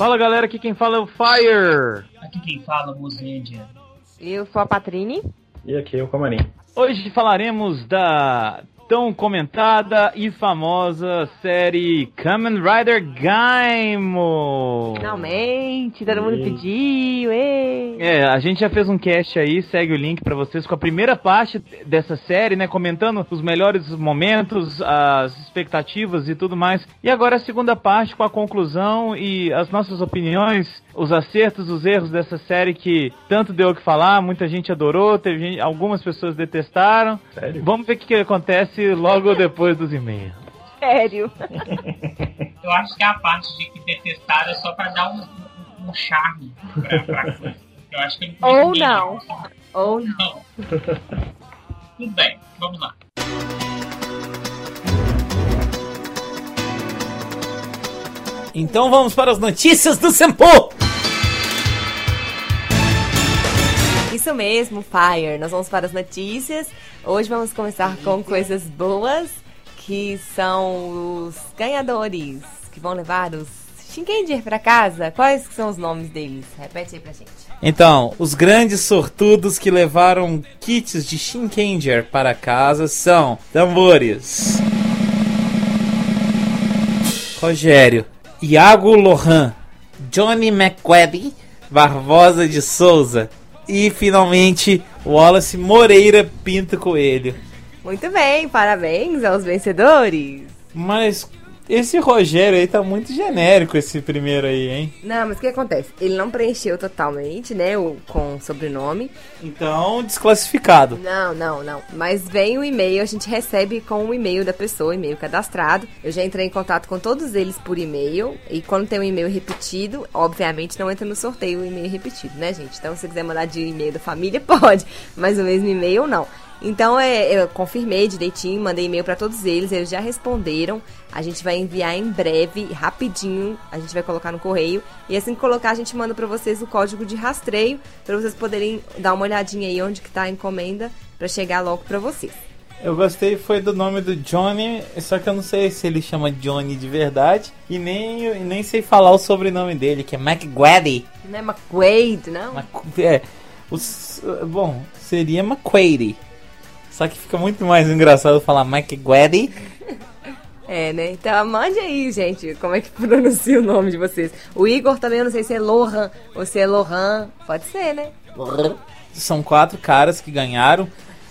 Fala galera, aqui quem fala é o Fire. Aqui quem fala é o Muzendia. Eu sou a Patrine. E aqui é o Camarim. Hoje falaremos da tão comentada e famosa série Kamen Rider Gaimo. Finalmente, todo mundo pediu. Ei. É, a gente já fez um cast aí, segue o link pra vocês com a primeira parte dessa série, né, comentando os melhores momentos, as expectativas e tudo mais. E agora a segunda parte com a conclusão e as nossas opiniões, os acertos, os erros dessa série que tanto deu o que falar, muita gente adorou, teve gente, algumas pessoas detestaram. Sério? Vamos ver o que, que acontece logo depois dos e-mails. Sério. Eu acho que a parte de que detestaram é só pra dar um, um, um charme pra, pra coisa. Eu acho que não Ou não. Ou Não. Tudo bem, vamos lá. Então vamos para as notícias do Sempo! Isso mesmo, Fire. Nós vamos para as notícias. Hoje vamos começar com coisas boas, que são os ganhadores que vão levar os Shinkenger para casa. Quais são os nomes deles? Repete aí pra gente. Então, os grandes sortudos que levaram kits de Shinkenger para casa são tambores. Rogério, Iago Lohan, Johnny McQuaddy, Barbosa de Souza e finalmente Wallace Moreira Pinto Coelho. Muito bem, parabéns aos vencedores. Mas esse Rogério aí tá muito genérico esse primeiro aí, hein? Não, mas o que acontece? Ele não preencheu totalmente, né, o, com o sobrenome. Então, desclassificado. Não, não, não. Mas vem o e-mail, a gente recebe com o e-mail da pessoa, e-mail cadastrado. Eu já entrei em contato com todos eles por e-mail. E quando tem um e-mail repetido, obviamente não entra no sorteio o e-mail repetido, né, gente? Então, se você quiser mandar de e-mail da família, pode. Mas o mesmo e-mail, não. Então, é, eu confirmei direitinho, mandei e-mail pra todos eles, eles já responderam. A gente vai enviar em breve, rapidinho, a gente vai colocar no correio. E assim que colocar, a gente manda pra vocês o código de rastreio, pra vocês poderem dar uma olhadinha aí onde que tá a encomenda, pra chegar logo pra vocês. Eu gostei foi do nome do Johnny, só que eu não sei se ele chama Johnny de verdade e nem, nem sei falar o sobrenome dele, que é McGuady. Não é McQuaid, não? Mac- é, os, bom, seria McQuady. Só que fica muito mais engraçado falar McGuady. É, né? Então mande aí, gente, como é que pronuncia o nome de vocês. O Igor também, eu não sei se é Lohan ou se é Lohan. Pode ser, né? São quatro caras que ganharam.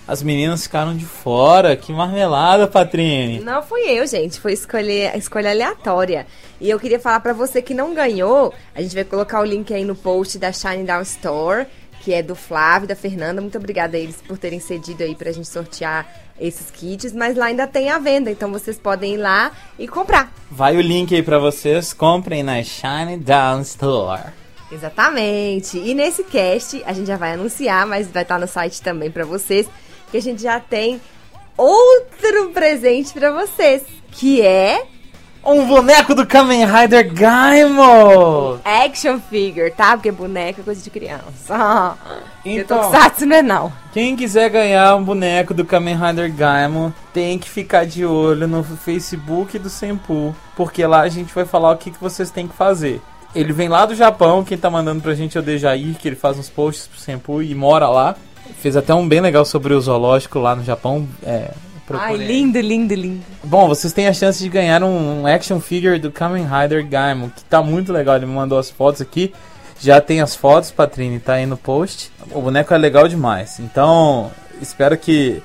As meninas ficaram de fora. Que marmelada, Patrine. Não fui eu, gente. Foi escolher, escolha aleatória. E eu queria falar pra você que não ganhou. A gente vai colocar o link aí no post da Shine Down Store, que é do Flávio e da Fernanda. Muito obrigada a eles por terem cedido aí pra gente sortear esses kits. Mas lá ainda tem a venda, então vocês podem ir lá e comprar. Vai o link aí pra vocês. Comprem na Shine Down Store. Exatamente. E nesse cast a gente já vai anunciar, mas vai estar no site também pra vocês, que a gente já tem outro presente pra vocês, que é Um boneco do Kamen Rider Gaimo! action figure, tá? Porque boneco é coisa de criança. Então. Tokusatsu não é não. Quem quiser ganhar um boneco do Kamen Rider Gaimon tem que ficar de olho no Facebook do Senpu, porque lá a gente vai falar o que, que vocês têm que fazer. Ele vem lá do Japão, quem tá mandando pra gente é o Dejair, que ele faz uns posts pro Senpu e mora lá. Fez até um bem legal sobre o zoológico lá no Japão. É, Ai, procurem. lindo, lindo, lindo. Bom, vocês têm a chance de ganhar um action figure do Kamen Rider Gaimon, que tá muito legal. Ele me mandou as fotos aqui. Já tem as fotos, Patrine, tá aí no post. O boneco é legal demais. Então, espero que,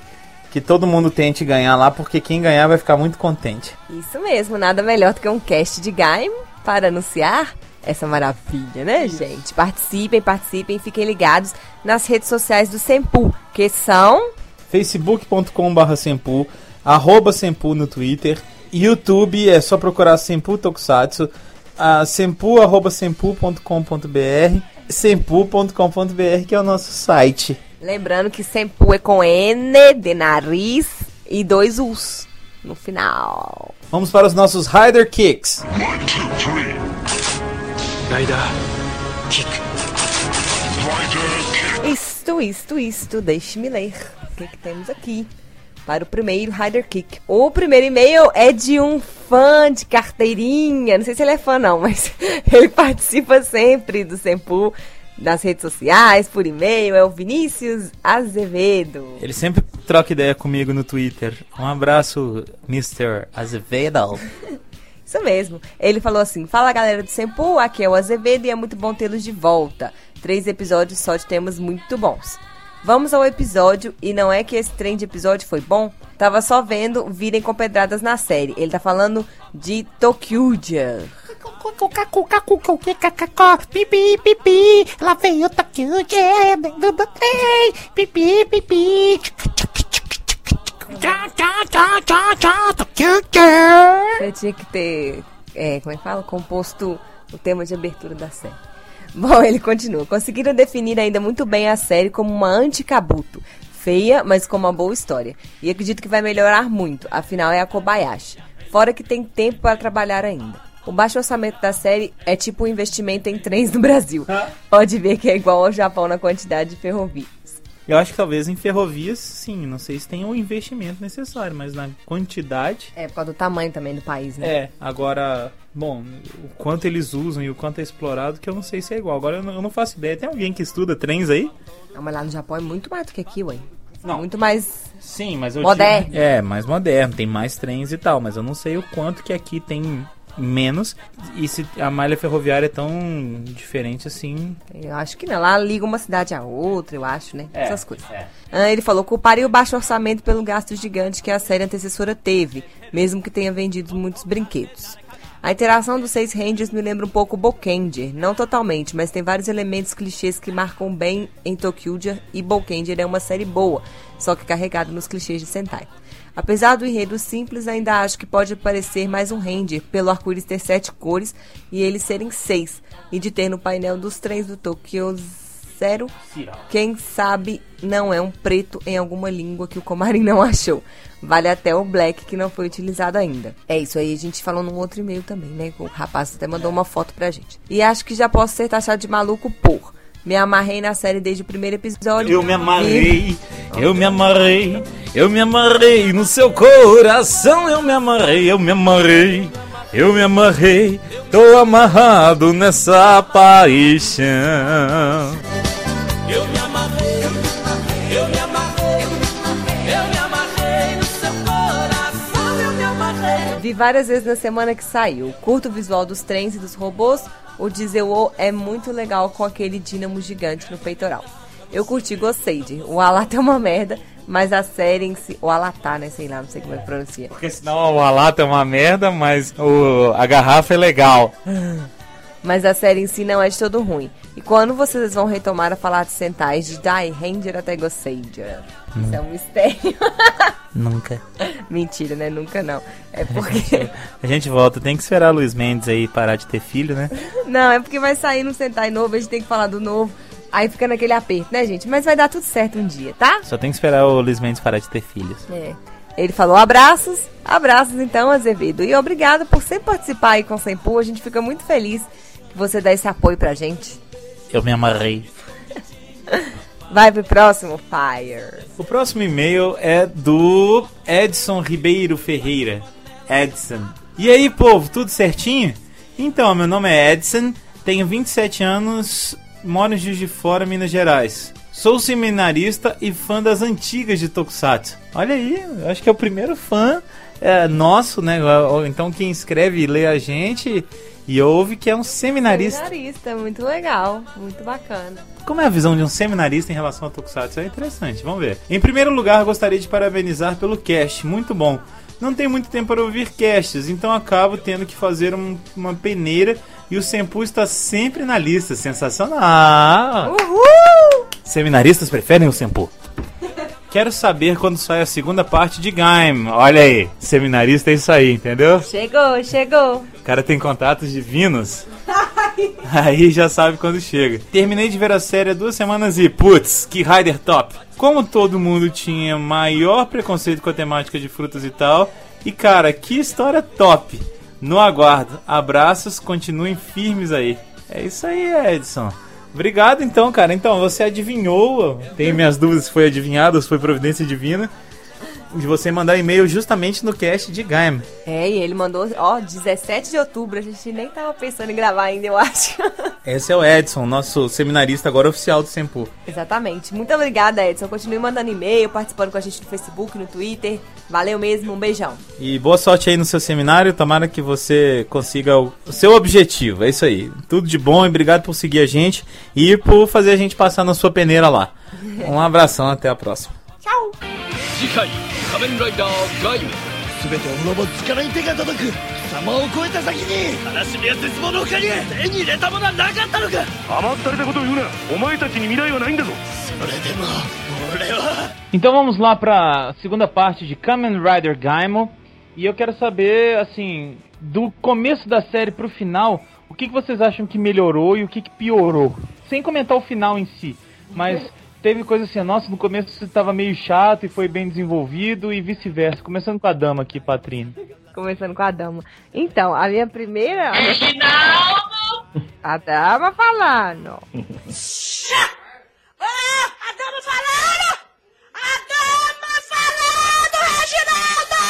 que todo mundo tente ganhar lá, porque quem ganhar vai ficar muito contente. Isso mesmo, nada melhor do que um cast de Gaim para anunciar essa maravilha, né, gente? Participem, participem, fiquem ligados nas redes sociais do Sempu, que são facebook.com.br Senpu, arroba Senpu no Twitter, YouTube é só procurar Senpu Tokusatsu, a sempu, arroba sempu.com.br, sempu.com.br que é o nosso site. Lembrando que Sempu é com N de nariz e dois U's no final. Vamos para os nossos Rider Kicks. One, two, three. Rider kick. Rider kick. Isto, isto, isto, deixe-me ler. O que, que temos aqui? para o primeiro Rider Kick. O primeiro e-mail é de um fã de carteirinha. Não sei se ele é fã, não, mas ele participa sempre do Sempu nas redes sociais, por e-mail. É o Vinícius Azevedo. Ele sempre troca ideia comigo no Twitter. Um abraço, Mr. Azevedo. Isso mesmo. Ele falou assim: Fala galera do Sempu, aqui é o Azevedo e é muito bom tê-los de volta. Três episódios só de temas muito bons. Vamos ao episódio, e não é que esse trem de episódio foi bom? Tava só vendo virem com pedradas na série. Ele tá falando de Tokyuja. Pipi, pipi, lá veio Tokyuja do trem. Pipi, pipi. Eu tinha que ter, é, como é que fala? Composto o tema de abertura da série. Bom, ele continua. Conseguiram definir ainda muito bem a série como uma anti-kabuto. Feia, mas com uma boa história. E acredito que vai melhorar muito, afinal é a Kobayashi. Fora que tem tempo para trabalhar ainda. O baixo orçamento da série é tipo um investimento em trens no Brasil. Pode ver que é igual ao Japão na quantidade de ferrovias. Eu acho que talvez em ferrovias, sim. Não sei se tem o investimento necessário, mas na quantidade. É, por causa do tamanho também do país, né? É, agora, bom, o quanto eles usam e o quanto é explorado, que eu não sei se é igual. Agora eu não, eu não faço ideia. Tem alguém que estuda trens aí? Não, mas lá no Japão é muito mais do que aqui, ué. Não. Muito mais. Sim, mas eu Moderno. É, mais moderno, tem mais trens e tal, mas eu não sei o quanto que aqui tem menos e se a malha ferroviária é tão diferente assim. Eu acho que não. Lá liga uma cidade a outra, eu acho, né? É, Essas coisas. é. Ah, ele falou: culparia o baixo orçamento pelo gasto gigante que a série antecessora teve, mesmo que tenha vendido muitos brinquedos. A interação dos seis Rangers me lembra um pouco Bokenger, não totalmente, mas tem vários elementos clichês que marcam bem em Tokyuja e Bokenger é uma série boa, só que carregada nos clichês de Sentai. Apesar do enredo simples, ainda acho que pode parecer mais um Ranger, pelo arco-íris ter sete cores e eles serem seis, e de ter no painel dos trens do Tokyo Zero, quem sabe não é um preto em alguma língua que o Comarim não achou. Vale até o black que não foi utilizado ainda. É isso aí, a gente falou num outro e-mail também, né? O rapaz até mandou uma foto pra gente. E acho que já posso ser taxado de maluco por. Me amarrei na série desde o primeiro episódio. Eu me E- amarrei, eu me amarrei, eu me amarrei no seu coração, eu me amarrei, eu me amarrei, eu me amarrei, tô amarrado nessa paixão. Várias vezes na semana que saiu. Curto o visual dos trens e dos robôs. O Diesel é muito legal com aquele dínamo gigante no peitoral. Eu curti, gostei de. O Alata é uma merda, mas a série em si. O Alatá, né? Sei lá, não sei como é que pronuncia. Porque senão a lata é uma merda, mas o, a garrafa é legal. Mas a série em si não é de todo ruim. E quando vocês vão retomar a falar de Sentais, de Die Ranger até Gossager? Isso é um mistério. Nunca. Mentira, né? Nunca não. É porque. A gente volta, tem que esperar o Luiz Mendes aí parar de ter filho, né? Não, é porque vai sair no Sentai novo, a gente tem que falar do novo. Aí fica naquele aperto, né, gente? Mas vai dar tudo certo um dia, tá? Só tem que esperar o Luiz Mendes parar de ter filhos. É. Ele falou abraços, abraços então, Azevedo. E obrigado por sempre participar aí com o Sempu. A gente fica muito feliz que você dá esse apoio pra gente. Eu me amarrei. Vai pro próximo, Fire. O próximo e-mail é do Edson Ribeiro Ferreira. Edson. E aí, povo, tudo certinho? Então, meu nome é Edson, tenho 27 anos, moro em Juiz de Fora, Minas Gerais. Sou seminarista e fã das antigas de Tokusatsu. Olha aí, eu acho que é o primeiro fã é, nosso, né? Ou Então quem escreve e lê a gente e ouve que é um seminarista. Seminarista, muito legal, muito bacana. Como é a visão de um seminarista em relação ao Tokusatsu? É interessante, vamos ver. Em primeiro lugar, gostaria de parabenizar pelo cast, muito bom. Não tenho muito tempo para ouvir casts, então acabo tendo que fazer um- uma peneira e o Senpu está sempre na lista. Sensacional! Uhul! Seminaristas preferem o Senpu. Quero saber quando sai a segunda parte de Gaim. Olha aí, seminarista é isso aí, entendeu? Chegou, chegou. O cara tem contatos divinos. Aí já sabe quando chega. Terminei de ver a série há duas semanas e, putz, que Rider top. Como todo mundo tinha maior preconceito com a temática de frutas e tal. E cara, que história top. No aguardo. Abraços, continuem firmes aí. É isso aí, Edson. Obrigado então, cara. Então, você adivinhou. Tenho minhas dúvidas se foi adivinhado ou se foi providência divina. De você mandar e-mail justamente no cast de Gaim. É, e ele mandou, ó, 17 de outubro. A gente nem tava pensando em gravar ainda, eu acho. Esse é o Edson, nosso seminarista agora oficial do Sempu. Exatamente. Muito obrigada, Edson. Continue mandando e-mail, participando com a gente no Facebook, no Twitter. Valeu mesmo, um beijão. E boa sorte aí no seu seminário, tomara que você consiga o, seu objetivo. É isso aí. Tudo de bom e obrigado por seguir a gente e por fazer a gente passar na sua peneira lá. Um abração, até a próxima. 次回 仮面ライダーガイム全てを滅ぼす力に手が届く貴様を超えた先に悲しみや絶望の他に手に入れたものはなかったのか甘ったれたことを言うなお前たちに未来はないんだぞそれでも俺は Então vamos lá pra segunda parte de Kamen Rider Gaimon. E eu quero saber, assim, do começo da série pro final, o que, que vocês acham que melhorou e o que, que piorou? Sem comentar o final em si, mas teve coisa assim, nossa, no começo estava meio chato e foi bem desenvolvido e vice-versa. Começando com a dama aqui, Patrine. Começando com a dama. Então, a minha primeira. Reginaldo! A dama falando. Ah, a dama falando! A dama falando, Reginaldo!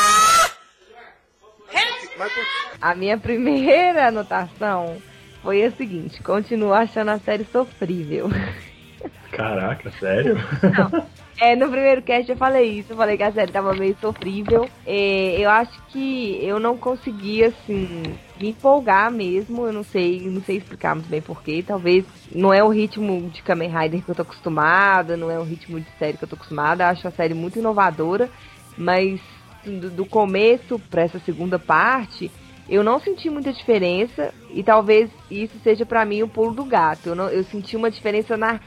A minha primeira anotação foi a seguinte: continuo achando a série sofrível. Caraca, sério? É, no primeiro cast eu falei isso, eu falei que a série tava meio sofrível. É, eu acho que eu não conseguia, assim, me empolgar mesmo. Eu não sei, não sei explicar muito bem porquê. Talvez não é o ritmo de Kamen Rider que eu tô acostumada, não é o ritmo de série que eu tô acostumada. Eu acho a série muito inovadora, mas do, do começo pra essa segunda parte, eu não senti muita diferença e talvez isso seja pra mim o pulo do gato. Eu, não, eu senti uma diferença na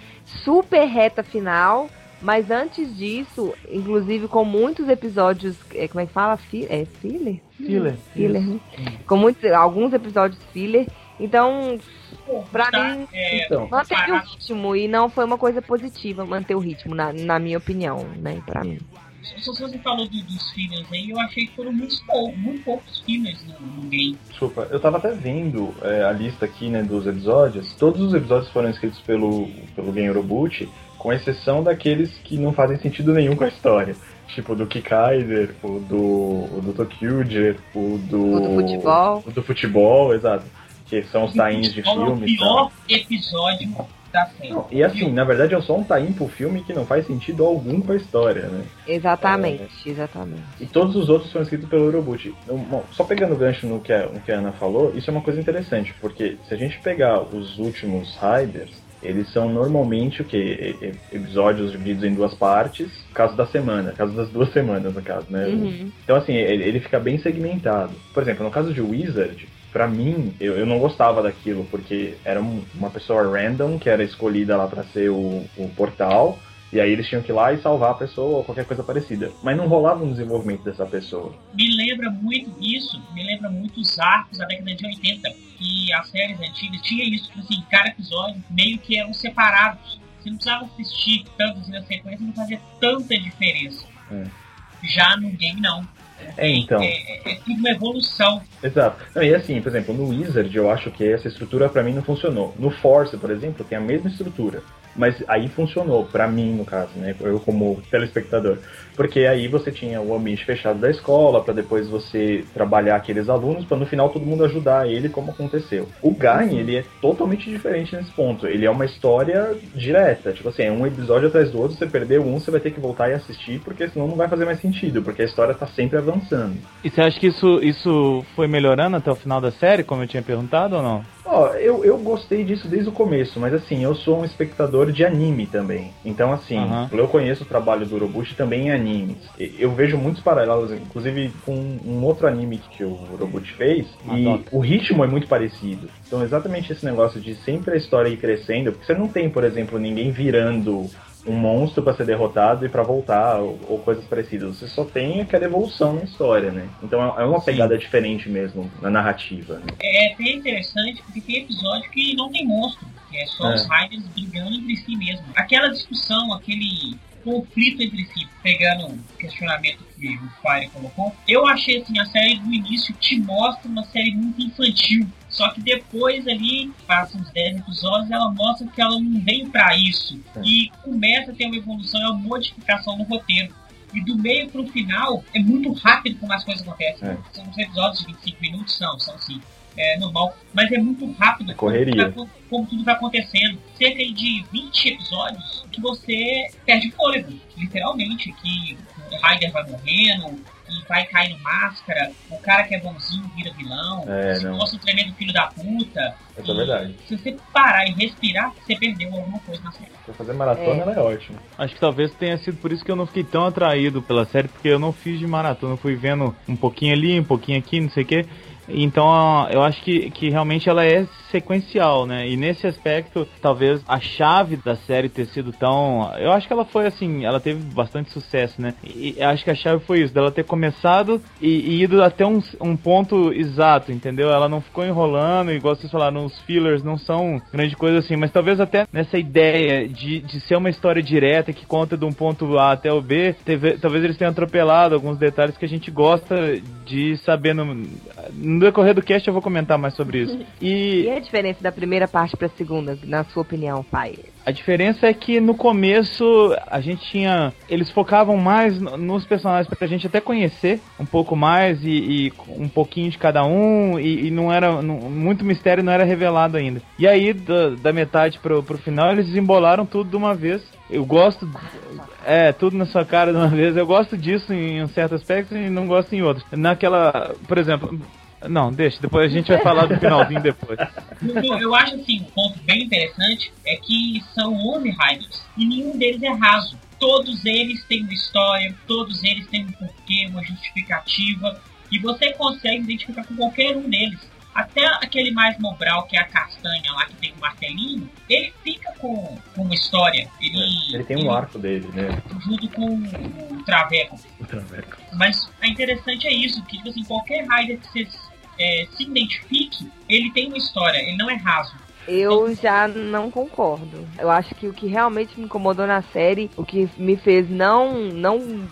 super reta final, mas antes disso, inclusive com muitos episódios, é, como é que fala? Fi, é filler? Filler. Filler, né? Com muitos, alguns episódios filler. Então, pra Tá, mim, é, Então. manteve o comparar- ritmo e não foi uma coisa positiva manter o ritmo, na, na minha opinião, né? Pra mim. Se você falou do- dos fillers aí, eu achei que foram muito, pou- muito poucos fillers no, no game. Desculpa, eu tava até vendo é, a lista aqui, né, dos episódios. Todos os episódios foram escritos pelo, pelo Gen Roboot, com exceção daqueles que não fazem sentido nenhum com a história. Tipo, do Kikaider, o do, o do Tokyuger, o do... O do futebol. O do futebol, exato. Que são os tains de é o filme tal. pior episódio da. Não, E assim, na verdade é só um tain pro filme que não faz sentido algum com a história, né? Exatamente, exatamente. E todos os outros foram escritos pelo bom, só pegando o gancho no que, a, no que a Ana falou, isso é uma coisa interessante, porque se a gente pegar os últimos Riders, eles são normalmente o que? Episódios divididos em duas partes, caso da semana, caso das duas semanas, no caso, né? Uhum. Então, assim, ele, ele fica bem segmentado. Por exemplo, no caso de Wizard, pra mim, eu, eu não gostava daquilo, porque era um- uma pessoa random que era escolhida lá pra ser o, o portal, e aí eles tinham que ir lá e salvar a pessoa ou qualquer coisa parecida. Mas não rolava um desenvolvimento dessa pessoa. Me lembra muito isso, me lembra muito os arcos da década de 80, que as séries antigas tinha isso, tipo assim, cada episódio meio que eram separados. Você não precisava assistir tantos na sequência, não fazia tanta diferença. É. Já no game não. É, então. É, é- é tudo uma evolução. Exato. Não, e assim, por exemplo, no Wizard eu acho que essa estrutura pra mim não funcionou. No Force, por exemplo, tem a mesma estrutura. Mas aí funcionou, pra mim, no caso, né? Eu como telespectador. Porque aí você tinha o ambiente fechado da escola, pra depois você trabalhar aqueles alunos, pra no final todo mundo ajudar ele, como aconteceu. O Gain, ele é totalmente diferente nesse ponto. Ele é uma história direta. Tipo assim, é um episódio atrás do outro, você perdeu um, você vai ter que voltar e assistir, porque senão não vai fazer mais sentido, porque a história tá sempre avançando. E você acha que isso, isso foi melhorando até o final da série, como eu tinha perguntado ou não? Ó, eu, eu gostei disso desde o começo, mas assim, eu sou um espectador de anime também. Então, assim, Aham. eu conheço o trabalho do Urobuchi também em animes. Eu vejo muitos paralelos, inclusive com um outro anime que o Urobuchi fez, e o ritmo é muito parecido. Então, exatamente esse negócio de sempre a história ir crescendo, porque você não tem, por exemplo, ninguém virando um monstro pra ser derrotado e pra voltar, ou, ou coisas parecidas. Você só tem aquela evolução na história, né? Então é é uma Sim. pegada diferente mesmo na narrativa, né? É até interessante porque tem episódio que não tem monstro, que é só É. os Riders brigando entre si mesmo. Aquela discussão, aquele conflito entre si, pegando o questionamento que o Fire colocou, eu achei assim, a série do início te mostra uma série muito infantil. Só que depois ali, passa uns 10 episódios, ela mostra que ela não veio pra isso. É. E começa a ter uma evolução e uma modificação no roteiro. E do meio pro final é muito rápido como as coisas acontecem. É. São uns episódios de 25 minutos, são, são sim. É normal, mas é muito rápido como correria. vai, como tudo vai acontecendo. Cerca de 20 episódios que você perde fôlego, literalmente. Que o Ryder vai morrendo, e vai caindo máscara, o cara que é bonzinho vira vilão, É, se mostra um tremendo filho da puta. Essa é E verdade. Se você parar e respirar, você perdeu alguma coisa na série. Pra fazer maratona, É. ela é ótima. Acho que talvez tenha sido por isso que eu não fiquei tão atraído pela série, porque eu não fiz de maratona, eu fui vendo um pouquinho ali, um pouquinho aqui, não sei o quê. Então eu acho que, que realmente ela é sequencial, né? E nesse aspecto, talvez a chave da série ter sido tão. Eu acho que ela foi assim, ela teve bastante sucesso, né? E acho que a chave foi isso, dela ter começado e, e ido até um, um ponto exato, entendeu? Ela não ficou enrolando, igual vocês falaram, os fillers não são grande coisa assim, mas talvez até nessa ideia de, de ser uma história direta que conta de um ponto A até o B, teve- talvez eles tenham atropelado alguns detalhes que a gente gosta de saber no, no decorrer do cast eu vou comentar mais sobre isso. E E a diferença da primeira parte pra segunda, na sua opinião, pai? a diferença é que no começo a gente tinha. Eles focavam mais no- nos personagens pra gente até conhecer um pouco mais e, e um pouquinho de cada um. E, e não era. não- muito mistério não era revelado ainda. E aí, da, da metade pro, pro final, eles desembolaram tudo de uma vez. Eu gosto. É, tudo na sua cara de uma vez. Eu gosto disso em um certo aspecto e não gosto em outros. Naquela. Por exemplo. Não, deixa, depois a gente vai falar do finalzinho depois. Eu, eu acho assim, um ponto bem interessante é que são 11 Riders e nenhum deles é raso. Todos eles têm uma história, todos eles têm um porquê, uma justificativa e você consegue identificar com qualquer um deles. Até aquele mais mobral que é a castanha lá que tem o martelinho, ele fica com, com uma história. Ele, Ele tem um arco dele, né? junto com o Traveco. O Traveco. Mas o interessante é isso, que tipo assim, qualquer Rider que você é, se identifique, ele tem uma história, ele não é raso. Eu já não concordo. Eu acho que o que realmente me incomodou na série, o que me fez não, não,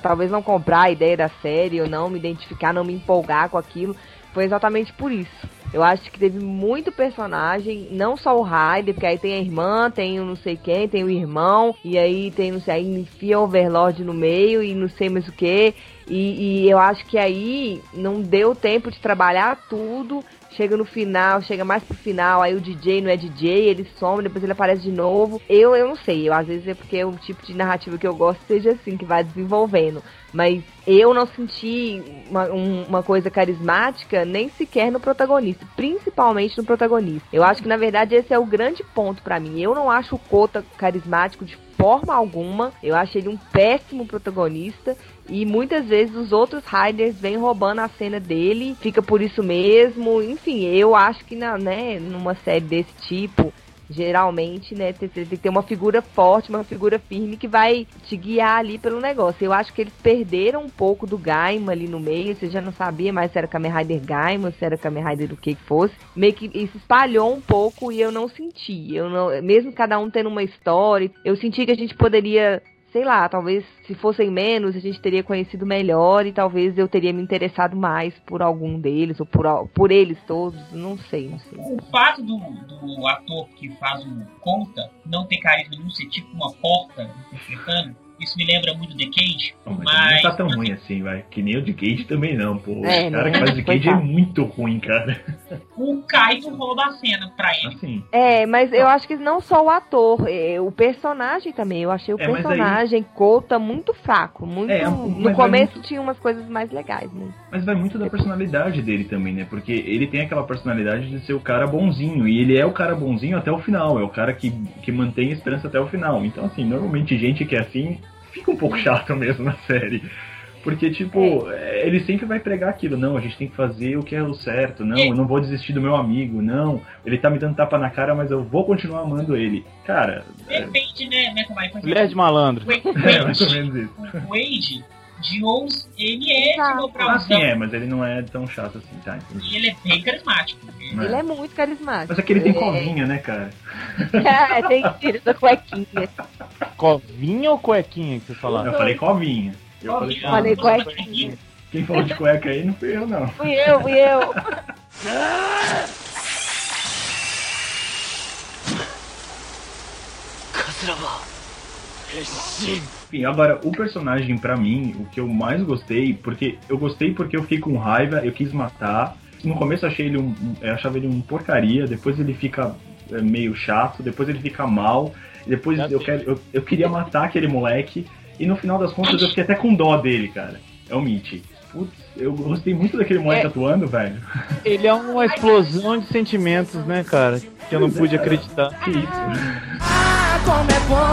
talvez não comprar a ideia da série, ou não me identificar, não me empolgar com aquilo, foi exatamente por isso. Eu acho que teve muito personagem, não só o Ryder, porque aí tem a irmã, tem o não sei quem, tem o irmão, e aí tem, não sei, aí enfia o Overlord no meio e não sei mais o que. E, e eu acho que aí não deu tempo de trabalhar tudo. Chega no final, chega mais pro final, aí o DJ não é DJ, ele some, depois ele aparece de novo. Eu, eu não sei, eu, às vezes é porque o tipo de narrativa que eu gosto seja assim, que vai desenvolvendo. Mas eu não senti uma, um- uma coisa carismática nem sequer no protagonista, principalmente no protagonista. Eu acho que na verdade esse é o grande ponto pra mim. Eu não acho o Kota carismático de forma alguma. Eu acho ele um péssimo protagonista. E muitas vezes os outros Riders vêm roubando a cena dele, fica por isso mesmo. Enfim, eu acho que na, né, numa série desse tipo, geralmente, né, tem, tem que ter uma figura forte, uma figura firme que vai te guiar ali pelo negócio. Eu acho que eles perderam um pouco do Gaima ali no meio, você já não sabia mais se era Kamen Rider Gaima, se era Kamen Rider do que que fosse. Meio que isso espalhou um pouco e eu não senti. Eu não, mesmo cada um tendo uma história, eu senti que a gente poderia sei lá, talvez se fossem menos a gente teria conhecido melhor e talvez eu teria me interessado mais por algum deles ou por, por eles todos, não sei, não sei. O fato do, do ator que faz o Conta não ter carisma nenhum, ser tipo uma porta interpretando, isso me lembra muito The Cage, Não, mas, mas, não tá tão ruim assim, vai. Que nem o de Cage também não, pô. É, o cara né? que faz de Foi Cage é muito ruim, cara. O Kaito rouba a cena pra ele. Assim. É, mas eu acho que não só o ator, é, o personagem também. Eu achei o É, personagem Kota muito fraco, muito. É, no começo muito- tinha umas coisas mais legais, né? Mas vai muito da personalidade dele também, né? Porque ele tem aquela personalidade de ser o cara bonzinho. E ele é o cara bonzinho até o final. É o cara que, que mantém a esperança até o final. Então, assim, normalmente gente que é assim fica um pouco chato mesmo na série. Porque, tipo, é, ele sempre vai pregar aquilo. Não, a gente tem que fazer o que é o certo. Não, eu não vou desistir do meu amigo. Não, ele tá me dando tapa na cara, mas eu vou continuar amando ele. Cara, é, Depende, né, né como é, Mulher de malandro. o Wade, é mais ou menos isso. o Wade de 11, ele é Exato. tipo Ah, sim, pra é, mas ele não é tão chato assim, tá? Entendi. E ele é bem carismático. Não Ele é muito carismático. Mas aquele tem É. covinha, né, cara? É, tem tiro da cuequinha. Covinha ou cuequinha que vocês falaram? Eu falei covinha. Eu falei, falei ah, cueca. Quem falou de cueca aí não fui eu, não. Fui eu, fui eu. Enfim, agora, o personagem para mim, o que eu mais gostei, porque eu gostei porque eu fiquei com raiva, eu quis matar. No começo achei ele um, eu achava ele um porcaria, depois ele fica é, meio chato, depois ele fica mal, depois tá eu, quero, eu, eu queria matar aquele moleque, e no final das contas eu fiquei até com dó dele, cara. É o Mitch. Putz, eu gostei muito daquele moleque É. atuando, velho. Ele é uma explosão de sentimentos, né, cara? Que eu não pude acreditar. Que isso? Ah, como é bom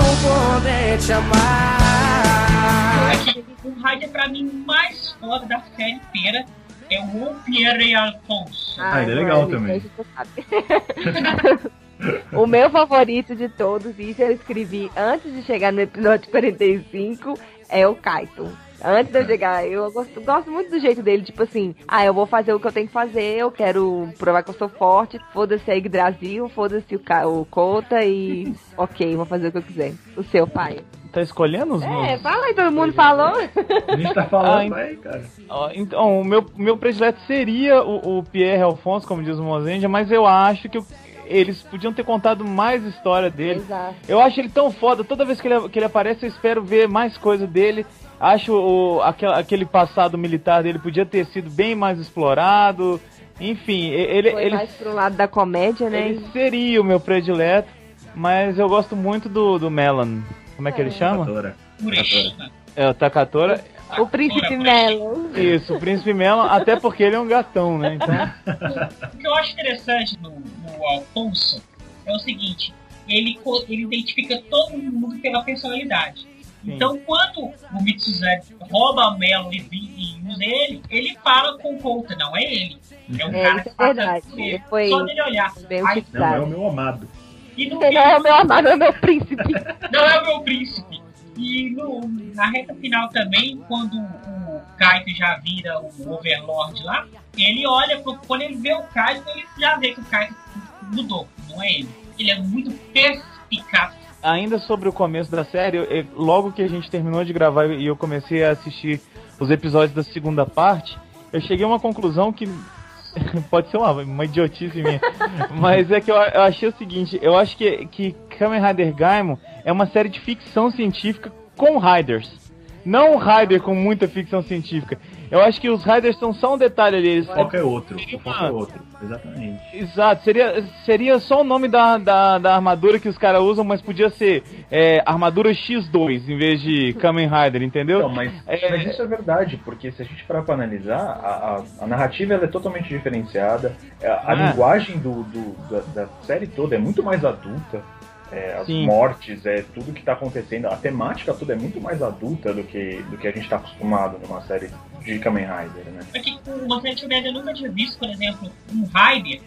poder te amar. É o Raider, pra mim, mais foda da série inteira é o Pierre Alfonso. Ah, ele é legal também. O meu favorito de todos, isso eu escrevi antes de chegar no episódio 45, é o Kaito. Antes de eu chegar, eu gosto, gosto muito do jeito dele, tipo assim, ah, eu vou fazer o que eu tenho que fazer, eu quero provar que eu sou forte, foda-se a Yggdrasil, foda-se o, Ka- o Kota e ok, vou fazer o que eu quiser. O seu pai. Tá escolhendo os É, meus? fala aí, todo mundo falou. A gente tá Ah, falando, ent- vai, cara. Ó, Então, o meu, meu predileto seria o, o Pierre Alfonso, como diz o Mozendia, mas eu acho que o- eles podiam ter contado mais história dele. Exato. Eu acho ele tão foda, toda vez que ele, que ele aparece eu espero ver mais coisa dele. Acho o, aquela- aquele passado militar dele podia ter sido bem mais explorado. Enfim, ele, Foi ele, mais pro lado da comédia, né? ele seria o meu predileto, mas eu gosto muito do, do Melan. Como é que ele chama? Takatora. É o Takatora. O príncipe Melon. Isso, o Príncipe Melan, até porque ele é um gatão, né? Então. O que eu acho interessante no, no Alfonso é o seguinte: ele, ele identifica todo mundo pela personalidade. Então, quando o Mitsuzaki rouba o Melo e, e usa ele, ele fala com conta, não é ele. É um É, cara isso que é verdade. por ele. Foi Só dele olhar. Aí, Não, é o meu amado. e no não é o meu amado, é o meu príncipe. não é o meu príncipe. E no, na reta final também, quando o Kaito já vira o Overlord lá, ele olha, pro, quando ele vê o Kaito, ele já vê que o Kaito mudou, não é ele. Ele é muito perspicaz. Ainda sobre o começo da série, logo que a gente terminou de gravar e eu comecei a assistir os episódios da segunda parte, eu cheguei a uma conclusão que pode ser uma, uma idiotice minha, mas é que eu, eu achei o seguinte, eu acho que, que Kamen Rider Gaimon é uma série de ficção científica com Riders. Não um Rider com muita ficção científica. Eu acho que os Riders são só um detalhe ali. eles- O foco é outro. O foco é outro. Exatamente. Exato, seria, seria só o nome da, da, da armadura que os caras usam, mas podia ser é, armadura X2 em vez de Kamen Rider, entendeu? Não, mas, É- mas isso é verdade, porque se a gente parar pra analisar, a, a, a narrativa ela é totalmente diferenciada. A, a Ah. linguagem do, do- da, da série toda é muito mais adulta. É, as Sim. mortes, é tudo que tá acontecendo. A temática toda é muito mais adulta do que, do que a gente tá acostumado numa série de Kamen Rider, né? Porque uma série eu nunca tinha visto, por exemplo, um Rider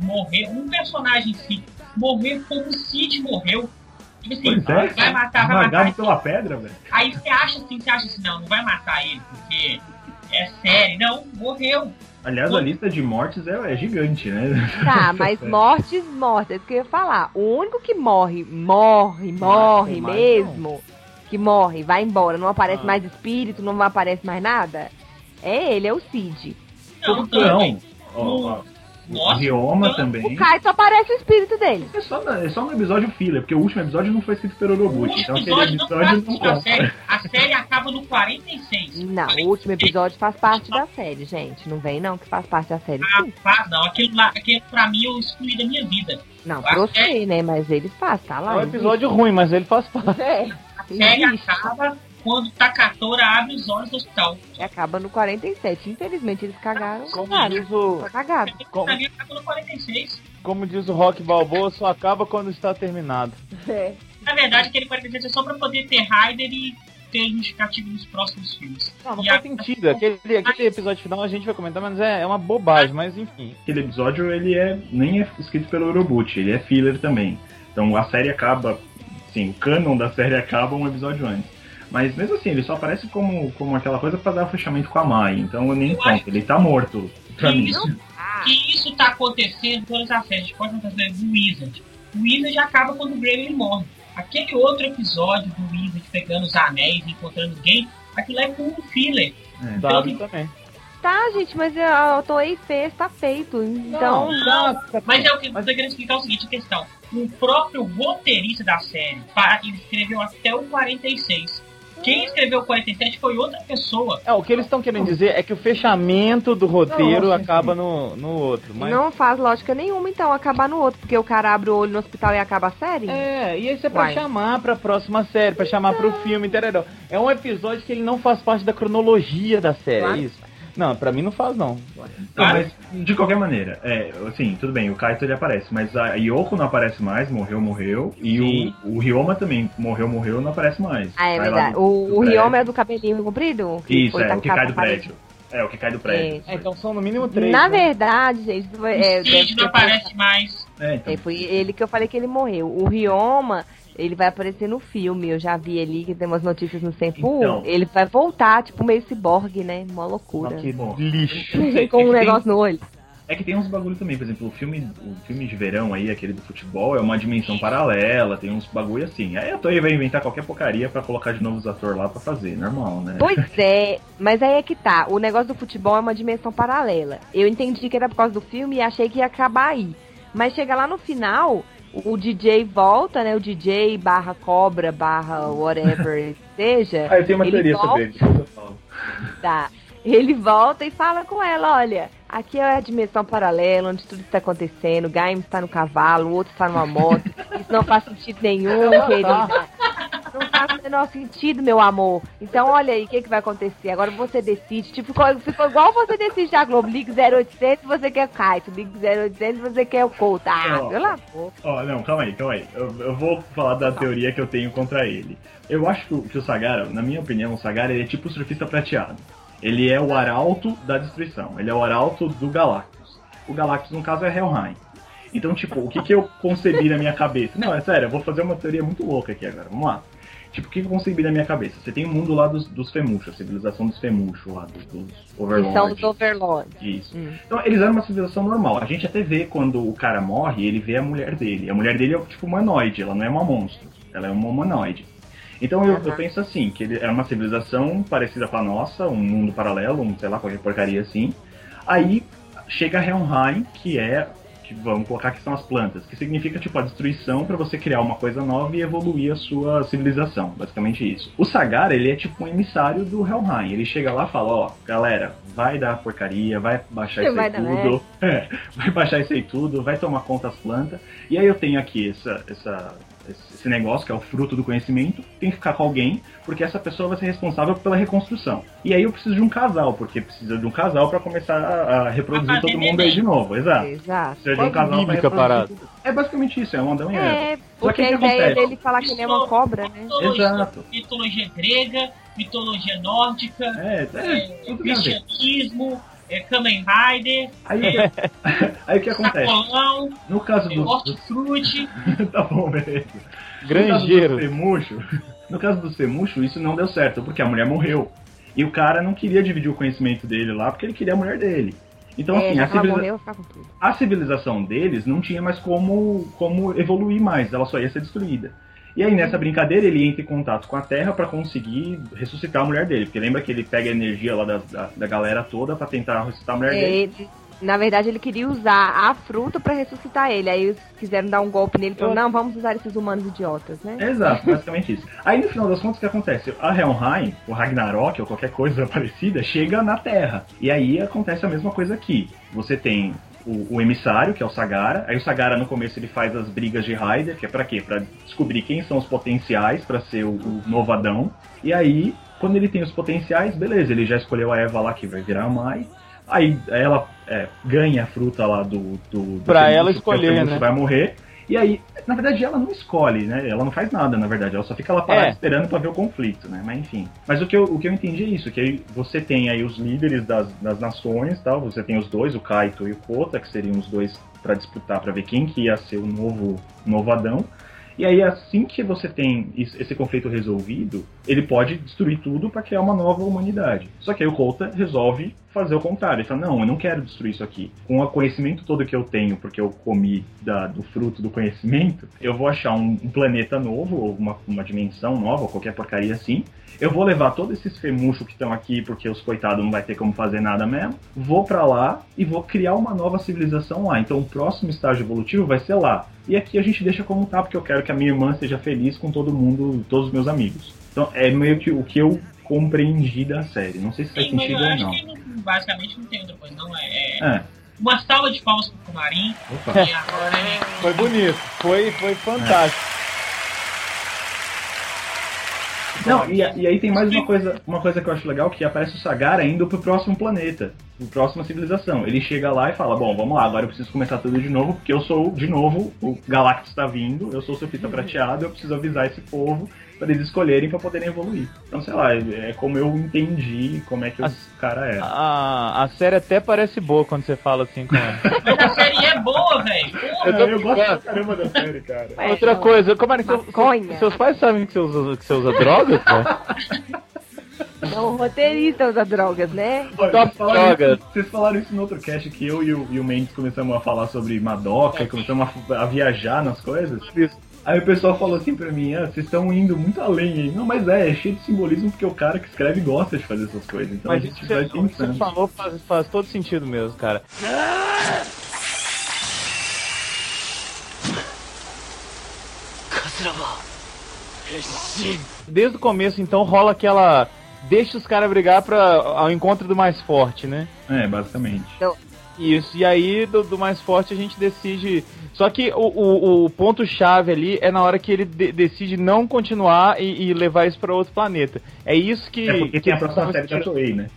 morrer, um personagem em si, morrer como o Cid morreu. Tipo assim, Pois é, vai matar, vai matar. pela pedra, velho. Aí você acha assim, você acha assim, não, não vai matar ele, porque é série. Não, morreu. Aliás, a lista de mortes é, é gigante, né? Tá, mas mortes, mortes. É isso que eu ia falar. O único que morre, morre, morre tem mais mesmo, que morre, vai embora, não aparece Ah. mais espírito, não aparece mais nada, é ele, é o Cid. Não, Não. Ó, ó, o Nossa, Rioma não, também. O Kai só aparece o espírito dele. É só, é só no episódio filler, porque o último episódio não foi escrito pelo Orobuchi. Então aquele episódio não não conta. série. A série acaba no 46. Não, o último episódio faz parte da série, gente. Não vem não que faz parte da série. Ah, faz, não. Aquilo lá, aquilo pra mim eu excluí da minha vida. Não, pra você, né? Mas ele faz, tá É lá. um episódio ruim, mas ele faz parte. É, A série existe. acaba quando Takatora abre os olhos do hospital. E acaba no 47. Infelizmente eles cagaram. Como Cagaram. diz o, Tá cagado. Como- acaba no 46. como diz o Rock Balboa, só acaba quando está terminado. É. Na verdade, aquele 46 é só pra poder ter Raider e ter justificativo nos próximos filmes. Não, não E faz a- sentido. Aquele, aquele episódio final a gente vai comentar, mas é, é uma bobagem, mas enfim. Aquele episódio ele é nem é escrito pelo Orobuchi, ele é filler também. Então a série acaba, sim, o canon da série acaba um episódio antes. Mas mesmo assim, ele só aparece como, como aquela coisa pra dar fechamento com a Mai. Então eu nem Eu conto, ele tá morto. Pra Que mim. isso, que isso tá acontecendo em todas as séries. A gente pode acontecer do Wizard. O Wizard acaba quando o Grêmio morre. Aquele outro episódio do Wizard pegando os anéis e encontrando alguém, aquilo é com um filler. É. Sabe também. Tá, gente, mas a Toei fez, tá feito. Então. Não, mas é o que eu tô querendo explicar o seguinte, a questão. o próprio roteirista da série. Ele escreveu até o 46. Quem escreveu o 47 foi outra pessoa. É, o que eles estão querendo dizer é que o fechamento do roteiro Não, acaba no, no outro. Mas... Não faz lógica nenhuma, então, acabar no outro, porque o cara abre o olho no hospital e acaba a série? É, e isso é pra Uai. chamar pra próxima série, pra chamar pro filme, entendeu? É um episódio que ele não faz parte da cronologia da série, Claro. é isso? Não, pra mim não faz não. Não, mas de qualquer maneira, é, assim, tudo bem, o Kaito ele aparece, mas a Yoko não aparece mais, morreu, morreu. E Sim. o, o Ryoma também morreu, morreu, não aparece mais. Ah, é verdade. do- O, do o. Ryoma é do cabelinho comprido? Isso, é, o que cai do prédio. É, o que cai do prédio. É, então são no mínimo três. Na né? verdade, gente, é, o deve Cid não aparece mais. É, então. É, foi ele que eu falei que ele morreu. O Ryoma, ele vai aparecer no filme. Eu já vi ali que tem umas notícias no Senpu. Então. Ele vai voltar, tipo, meio ciborgue, né? Uma loucura. Que Bom, lixo. Com um É tem- negócio no olho. É que tem uns bagulho também, por exemplo, o filme, o filme de verão aí, aquele do futebol, é uma dimensão paralela, tem uns bagulho assim. Aí a Toei vai inventar qualquer porcaria pra colocar de novo os atores lá pra fazer, normal, né? Pois é, mas aí é que tá. O negócio do futebol é uma dimensão paralela. Eu entendi que era por causa do filme e achei que ia acabar aí. Mas chega lá no final, o DJ volta, né? O DJ barra cobra, barra whatever seja. Ah, eu tenho uma ele teoria volta, sobre ele, depois eu falo. Tá. Ele volta e fala com ela, olha, aqui é a dimensão paralela, onde tudo está acontecendo, o Gaim está no cavalo, o outro está numa moto, isso não faz sentido nenhum, querida. Não faz o menor sentido, meu amor. Então, olha aí, o que, que vai acontecer? Agora você decide. Tipo, ficou, ficou igual você decide a Globo. Ligue 0800 você quer o Kaito. Ligue 0800 você quer o Couto. Ah, Não. pelo amor. Ó, não, calma aí, calma aí. Eu, eu vou falar da teoria que eu tenho contra ele. Eu acho que o, que o Sagara, na minha opinião, o Sagara ele é tipo o surfista prateado. Ele é o arauto da destruição. Ele é o arauto do Galactus. O Galactus, no caso, é Helheim. Então, tipo, o que, que eu concebi na minha cabeça? Não, é sério, eu vou fazer uma teoria muito louca aqui agora. Vamos lá. Tipo, o que, eu concebi na minha cabeça? Você tem o mundo lá dos, dos Femuxo, a civilização dos Femuxo lá, dos, dos Que são Overlords. os Overlords. Isso. Hum. Então, eles eram uma civilização normal. A gente até vê quando o cara morre, ele vê a mulher dele. A mulher dele é tipo humanoide, ela não é uma monstro. Ela é uma humanoide. Então eu, eu Aham. penso assim, que ele era uma civilização parecida com a nossa, um mundo paralelo, um, sei lá, qualquer porcaria assim. Aí chega Helheim, que é, que vamos colocar que são as plantas, que significa tipo a destruição para você criar uma coisa nova e evoluir a sua civilização, basicamente isso. O Sagar, ele é tipo um emissário do Helheim. Ele chega lá e fala, ó, galera, vai dar porcaria, vai baixar isso aí tudo, é, vai baixar isso aí tudo, vai tomar conta das plantas. E aí eu tenho aqui essa, essa, esse negócio que é o fruto do conhecimento, tem que ficar com alguém, porque essa pessoa vai ser responsável pela reconstrução. E aí eu preciso de um casal, porque precisa de um casal para começar a, a reproduzir todo mundo aí de novo, exato. Exato. Precisa de um casal pra parada. tudo. É basicamente isso, é um Adão e Eva. É, porque que a o que ideia acontece? dele falar que ele é uma cobra, né? Mitologia, Exato. mitologia grega, mitologia nórdica, É, é, é, cristianismo, é, Kamen Rider, Aí, aí o que acontece? Sacolão, No caso é, dos, hortifruti. tá bom, beleza. Granjeiro. No caso do no caso do Femuxo, isso não deu certo, porque a mulher morreu. E o cara não queria dividir o conhecimento dele lá, porque ele queria a mulher dele. Então, é, assim, a, civiliza- morreu, a civilização deles não tinha mais como, como evoluir mais, ela só ia ser destruída. E aí, nessa brincadeira, ele entra em contato com a Terra pra conseguir ressuscitar a mulher dele. Porque lembra que ele pega a energia lá da, da, da galera toda pra tentar ressuscitar a mulher É, dele? ele- na verdade, ele queria usar a fruta pra ressuscitar ele. Aí eles quiseram dar um golpe nele e falou, não, vamos usar esses humanos idiotas, né? Exato, basicamente isso. Aí no final das contas, o que acontece? A Helheim, o Ragnarok ou qualquer coisa parecida, chega na Terra. E aí acontece a mesma coisa aqui. Você tem o, o emissário, que é o Sagara. Aí o Sagara no começo ele faz as brigas de Raider, que é pra quê? Pra descobrir quem são os potenciais pra ser o, o novo Adão. E aí, quando ele tem os potenciais, beleza, ele já escolheu a Eva lá que vai virar a Mai. Aí ela é, ganha a fruta lá do. do, do Pra ela escolher, né? vai morrer. E aí, na verdade, ela não escolhe, né? Ela não faz nada, na verdade. Ela só fica lá parada É. esperando pra ver o conflito, né? Mas enfim. Mas o que eu, o que eu entendi é isso, que aí você tem aí os líderes das, das nações, tal. Você tem os dois, o Kaito e o Kota, que seriam os dois pra disputar, pra ver quem que ia ser o novo, novo Adão. E aí, assim que você tem esse conflito resolvido, ele pode destruir tudo para criar uma nova humanidade. Só que aí o Kota resolve fazer o contrário. Ele fala, não, eu não quero destruir isso aqui. Com o conhecimento todo que eu tenho, porque eu comi da- do fruto do conhecimento, eu vou achar um, um planeta novo, ou uma, uma dimensão nova, qualquer porcaria assim. Eu vou levar todos esses femuchos que estão aqui, porque os coitados não vai ter como fazer nada mesmo. Vou pra lá e vou criar uma nova civilização lá. Então o próximo estágio evolutivo vai ser lá. E aqui a gente deixa como tá, porque eu quero que a minha irmã seja feliz com todo mundo, todos os meus amigos. Então é meio que o que eu compreendi da série. Não sei se faz Sim, mas eu sentido ou acho não. que basicamente não tem outra coisa, não. É, é É. uma salva de palmas pro Kumarin. Opa. E agora ele Foi bonito, foi, foi fantástico. Não, e, e aí tem mais uma coisa, uma coisa que eu acho legal, que aparece o Sagara indo pro próximo planeta, pro próxima civilização. Ele chega lá e fala, bom, vamos lá, agora eu preciso começar tudo de novo, porque eu sou, de novo, o Galactus está vindo, eu sou o Sofita Prateado, eu preciso avisar esse povo para eles escolherem para poderem evoluir. Então, sei lá, é é como eu entendi como é que o cara é. A, a série até parece boa quando você fala assim com ela. Mas a série é boa, velho. Eu tô eu gosto pra caramba da série, cara. Ué, Outra coisa, como é que seu- seus pais sabem que você usa, que você usa drogas, né? Não, o roteirista usa drogas, né? Olha, Top vocês, falaram droga. isso, vocês falaram isso no outro cast, que eu e o, e o Mendes começamos a falar sobre Madoka, começamos a, a viajar nas coisas. Isso. Aí o pessoal falou assim pra mim, ah, vocês estão indo muito além aí. Não, mas é, é cheio de simbolismo porque o cara que escreve gosta de fazer essas coisas. Então Mas a isso gente que vai você, o que você pensando. falou faz, faz todo sentido mesmo, cara. Desde o começo, então, rola aquela. Deixa os caras brigar pra, ao encontro do mais forte, né? É, basicamente. Isso, e aí do, do mais forte a gente decide. Só que o, o, o ponto-chave ali é na hora que ele de- decide não continuar e, e levar isso pra outro planeta. É isso que. É porque que tem a próxima série da. Toei, né?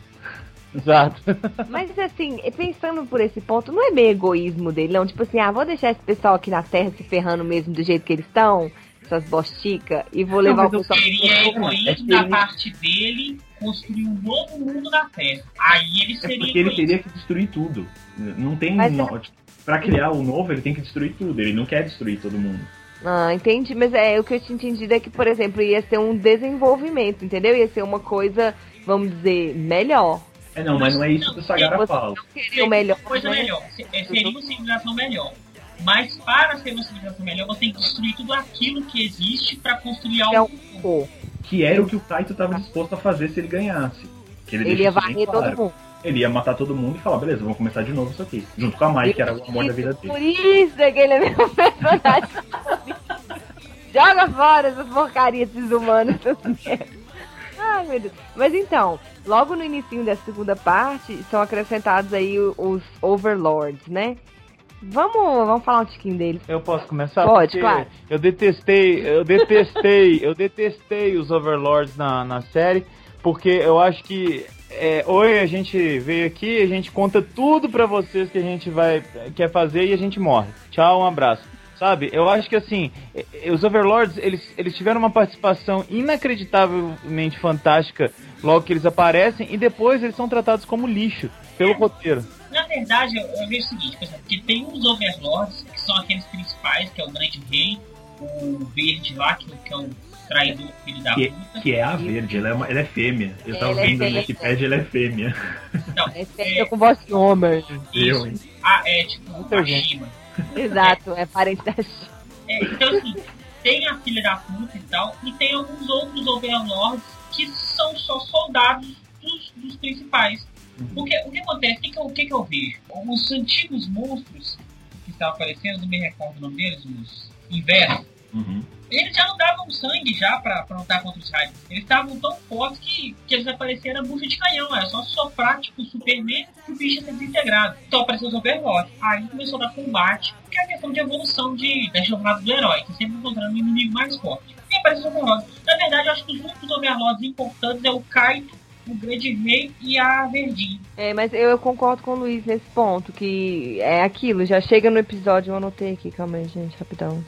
Exato. Mas assim, pensando por esse ponto, não é meio egoísmo dele, não? Tipo assim, ah, vou deixar esse pessoal aqui na Terra se ferrando mesmo do jeito que eles estão, essas bosticas, e vou Não, levar mas o eu pessoal. Seria É egoísmo que da parte dele construir um novo mundo na Terra. Aí ele É seria porque ele teria que destruir tudo. Não tem Mas no- Pra criar o novo, ele tem que destruir tudo. Ele não quer destruir todo mundo. Ah, entendi, mas é o que eu tinha entendido é que, por exemplo, ia ser um desenvolvimento, entendeu? Ia ser uma coisa, vamos dizer, melhor. É, não, mas não é isso que o Sagara fala. Seria melhor. uma coisa né? melhor. É, Seria uma civilização melhor. Mas para ser uma civilização melhor, você tem que destruir tudo aquilo que existe para construir É algo. um. Que era o que o Kaito estava disposto a fazer se ele ganhasse. Que ele, Ele ia varrer claro. todo mundo. Ele ia matar todo mundo e falar, beleza, vamos começar de novo isso aqui. Junto com a Mai, que era o amor da vida Por dele. isso é que ele é meu personagem. Joga fora essas porcarias desses humanos. Ai, meu Deus. Mas então, logo no início dessa segunda parte, são acrescentados aí os Overlords, né? Vamos, vamos falar um tiquinho deles. Eu posso começar? Pode, claro. Eu detestei, eu detestei, eu detestei os Overlords na, na série, porque eu acho que é, oi, a gente veio aqui, a gente conta tudo pra vocês que a gente vai quer fazer e a gente morre. Tchau, um abraço. Sabe? Eu acho que assim, eh, eh, os Overlords, eles, eles tiveram uma participação inacreditavelmente fantástica logo que eles aparecem e depois eles são tratados como lixo pelo roteiro. Na verdade, eu, eu vejo o seguinte, por exemplo, que tem uns overlords, que são aqueles principais, que é o grande rei, o verde lá, que, que é o traidor, filho da Que, puta. que é a verde, ela é, uma, ela é fêmea. Eu tava Ela é vendo no fêmea. Wikipedia, ela é fêmea. Então, É feita com voz de homem. Eu, hein? isso. Ah, é tipo Muita a gente. Shima. Exato, é parente da Chi- É, então, assim, tem a filha da puta e tal, e tem alguns outros overlords que são só soldados dos, dos principais. Porque o que acontece, o que, que eu, o que, que eu vejo? Os antigos monstros que estavam aparecendo, não me recordo o nome deles, os invernos, Uhum. eles já não davam sangue já pra, pra lutar contra os Raiders. Eles estavam tão fortes que, que eles apareceram bucha de canhão. Era só soprar, tipo, Superman e o bicho ser desintegrado. Então apareceu os Overlords. Aí começou a dar combate, que é a questão de evolução de, da jornada do herói, que sempre encontrando um inimigo mais forte. E apareceu os Overlords. Na verdade, eu acho que os únicos Overlords importantes é o Kaito, o Grande Rei e a Verdinha. É, mas eu, eu concordo com o Luiz nesse ponto, que é aquilo, já chega no episódio, eu anotei aqui, calma aí, gente, rapidão.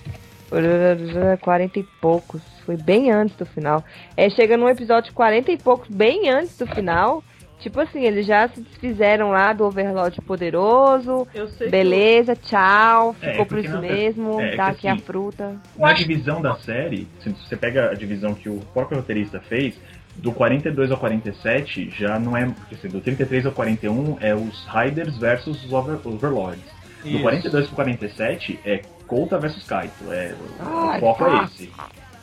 40 e poucos, foi bem antes do final. É, chega num episódio 40 e poucos, bem antes do final. Tipo assim, eles já se desfizeram lá do Overlord poderoso. Eu sei Beleza, tchau, É, ficou por porque isso na- mesmo, é, é tá que aqui a assim, fruta. Na divisão da série, se você pega a divisão que o próprio roteirista fez, do 42 ao 47 já não é. Quer dizer, do 33 ao 41 é os Riders versus os over, Overlords. Do Isso. 42 pro 47 é Kouta versus Kaito. É, Ai, o foco tá. é esse.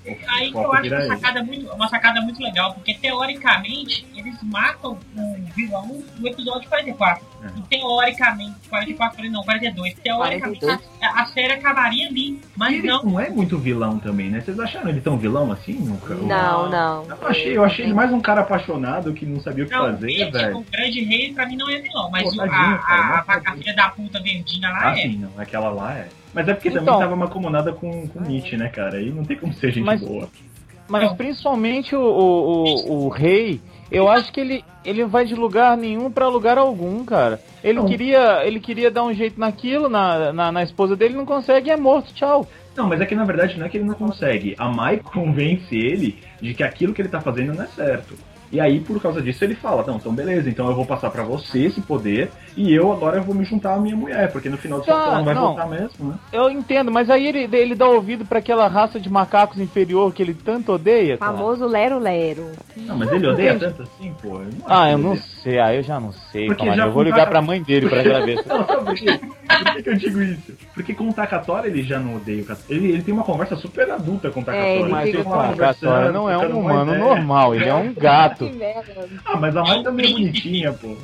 O Aí que eu acho uma sacada, muito, uma sacada muito legal, porque teoricamente eles matam um vilão no episódio 44. E teoricamente, 44, falei, não, 42. Teoricamente, 42. A, a série acabaria ali, mas ele não. não é muito vilão também, né? Vocês acharam ele tão vilão assim? Nunca? Não, não. Eu achei, eu achei ele mais um cara apaixonado que não sabia o que Não, fazer, ele, velho. o grande rei, pra mim, não é vilão. Mas Pô, o- tadinho, a, cara, a, a, a filha da puta verdinha lá Ah, é. sim, não. Aquela lá é. Mas é porque Então. também tava macomunada com, com Nietzsche, né, cara? Aí não tem como ser gente Mas- boa. Mas principalmente o, o, o, o rei, eu acho que ele, ele vai de lugar nenhum pra lugar algum, cara. Ele Não. queria ele queria dar um jeito naquilo, na, na, na esposa dele, não consegue e é morto, tchau. Não, mas é que na verdade não é que ele não consegue. A Mai convence ele de que aquilo que ele tá fazendo não é certo. E aí, por causa disso, ele fala, não, então beleza, então eu vou passar pra você esse poder e eu agora vou me juntar à minha mulher, porque no final do Tá, ela não vai não. voltar mesmo, né? Eu entendo, mas aí ele, ele dá ouvido pra aquela raça de macacos inferior que ele tanto odeia. cara. Famoso Lero Lero. Não, mas ele odeia tanto assim, pô. eu Ah, eu não odeia. sei, ah, eu já não sei, Porque calma já eu vou ligar pra mãe dele pra ela ver. Não, sabe por quê? Por que, que eu digo isso? Porque com o Takatora ele já não odeia o Takatora. Ele, ele tem uma conversa super adulta com o Takatora. É, Mas o Takatora não é um humano ideia. normal, ele é um gato. Que merda. Ah, mas a Mai também é bonitinha, pô.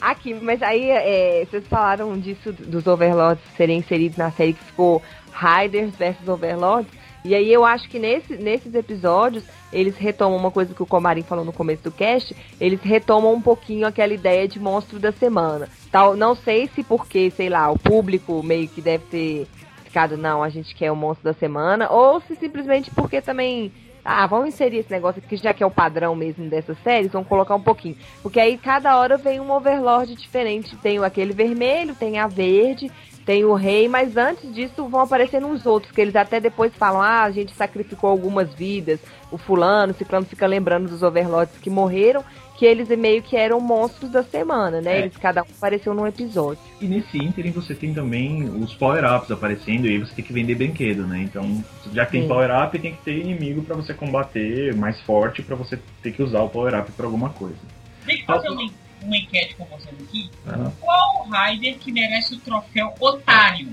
Aqui, mas aí é, vocês falaram disso dos Overlords serem inseridos na série que ficou Riders versus Overlords. E aí eu acho que nesse, nesses episódios eles retomam uma coisa que o Comarim falou no começo do cast, eles retomam um pouquinho aquela ideia de monstro da semana. Tal, não sei se porque, sei lá, o público meio que deve ter ficado, não, a gente quer o monstro da semana, ou se simplesmente porque também ah, vamos inserir esse negócio aqui, já que é o padrão mesmo dessas séries, vamos colocar um pouquinho. Porque aí cada hora vem um Overlord diferente. Tem aquele vermelho, tem a verde, tem o rei, mas antes disso vão aparecendo uns outros, que eles até depois falam, ah, a gente sacrificou algumas vidas, o fulano, o ciclano fica lembrando dos Overlords que morreram, que eles meio que eram monstros da semana, né? É. Eles cada um apareceu num episódio. E nesse ínterim você tem também os power-ups aparecendo e aí você tem que vender brinquedo, né? Então, já que tem power-up, tem que ter inimigo pra você combater mais forte pra você ter que usar o power-up pra alguma coisa. Deixa eu fazer uma, uma enquete com vocês aqui. Ah. Qual Rider que merece o troféu Otário?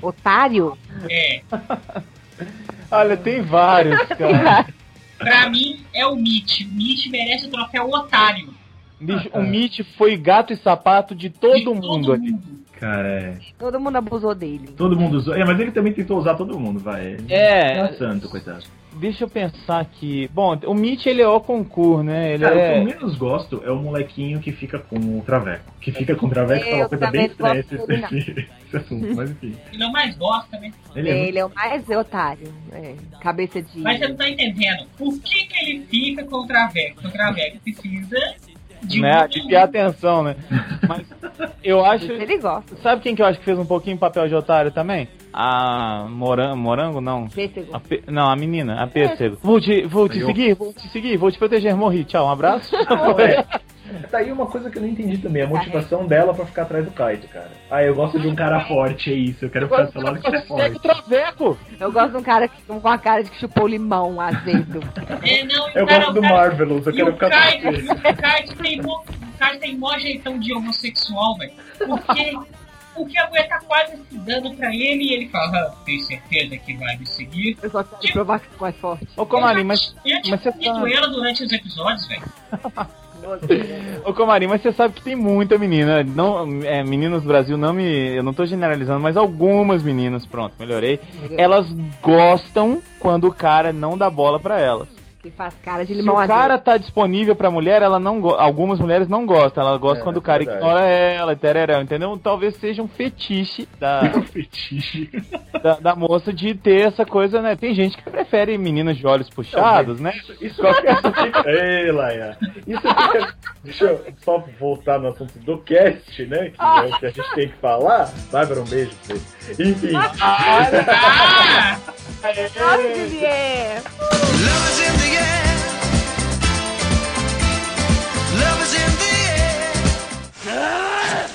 Otário? É, Olha, tem vários, cara. Pra mim é o Mitch. O Mitch merece o troféu Otário. Bicho, o Mitch foi gato e sapato de todo de mundo todo ali. mundo. Cara, é. Todo mundo abusou dele. Todo mundo usou. É, mas ele também tentou usar todo mundo, vai. É. É santo, coitado. Deixa eu pensar aqui. Bom, o Mitch ele é o concurso, né? Ele Cara, o que eu é. menos gosto é o molequinho que fica com o Traveco. Que fica com o Traveco É, é uma coisa bem gosto esse, dele, esse, esse assunto, mas enfim. Ele é o mais gosta, né? Ele é Ele é o mais otário. É, cabeça de. Mas você não tá entendendo. Por que, que ele fica com o Traveco? O Traveco precisa de. Né, de ter atenção, né? Mas eu acho. Ele gosta. Sabe quem que eu acho que fez um pouquinho papel de otário também? A morango, morango não. Pêssego. A pe- Não, a menina, a pêssego. Vou te, vou te seguir, vou te seguir, vou te proteger, morri. Tchau, um abraço. É. Tá aí uma coisa que eu não entendi também, a motivação dela pra ficar atrás do Kaito, cara. Ah, eu gosto de um cara forte, é isso, eu quero ficar do lado que é forte. traveco! Eu gosto de um cara que, com a cara de que chupou limão azedo. É, não, Eu o cara- gosto do o cara- Marvelous, eu quero o ficar você. o Kite tem mó, tem mó jeitão de homossexual, velho. Porque, porque a mulher tá quase se dando pra ele e ele fala, ah, tem certeza que vai me seguir? Eu só quero provar que sou mais forte. Ô, Comarim, mas, Eu tinha mas você tá... ela durante os episódios, velho. Ô, Comarim, mas você sabe que tem muita menina. Não, é, meninas do Brasil, não me. Eu não tô generalizando, mas algumas meninas, pronto, melhorei. Elas gostam quando o cara não dá bola pra elas. Que faz cara de Se limão o azedo. cara tá disponível pra mulher, ela não algumas mulheres não gostam. Ela gosta É, quando o cara verdade. ignora ela, tereré, entendeu? Talvez seja um fetiche da, Fetiche. da, da moça de ter essa coisa, né? Tem gente que prefere meninas de olhos puxados, né? Isso, isso fica. Ei, Laia. Isso fica. Deixa eu só voltar no assunto do cast, né? Que é o que a gente tem que falar. Bárbara, um beijo pra você. Enfim. Ah! Nossa! Love is in the air. Love is in the air.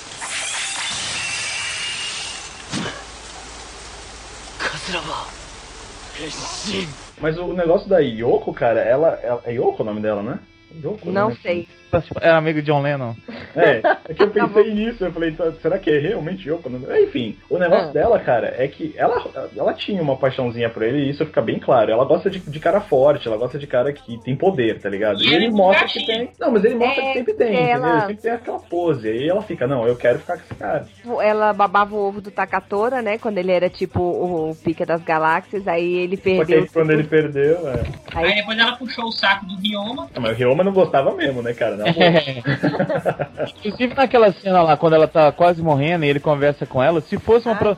Mas o negócio da Yoko, cara, ela, ela. É Yoko o nome dela, né? Yoko, Não né? sei. Era amigo de John Lennon. É, é que eu Tá pensei nisso, eu falei, tá, será que é realmente Yoko? Não- Enfim, o negócio Ah. dela, cara, é que ela, ela tinha uma paixãozinha por ele e isso fica bem claro. Ela gosta de, de cara forte, ela gosta de cara que tem poder, tá ligado? E E ele ele mostra que tem. Não, mas ele mostra É, que sempre tem, entendeu? ela- Ele sempre tem aquela pose. E ela fica, não, eu quero ficar com esse cara. Ela babava o ovo do Takatora, né? Quando ele era tipo o pica das galáxias, aí ele perdeu. aí, quando ele perdeu, é. Aí Aí, depois ela puxou o saco do Ryoma. Ah, Mas o Ryoma não gostava mesmo, né, cara? Na boa. Inclusive naquela cena lá, quando ela tá quase morrendo e ele conversa com ela, se fosse uma, ah, pro-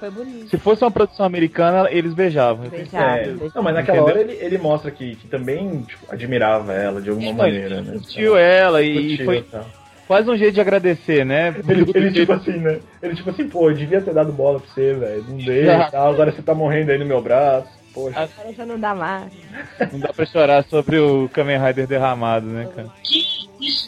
se fosse uma produção americana, eles beijavam. Beijavam, É, beijavam. não, mas naquela Entendeu? hora ele, ele mostra que, que também tipo, admirava ela de alguma Ele maneira, né? Curtiu ela e Curtiu, foi tá. quase um jeito de agradecer, né? Ele, ele tipo assim, né? Ele tipo assim, pô, eu devia ter dado bola pra você, velho. Não dei e tal, agora você tá morrendo aí no meu braço. Poxa. Agora já não dá mais. Não dá pra chorar sobre o Kamen Rider derramado, né, cara? Que escrotice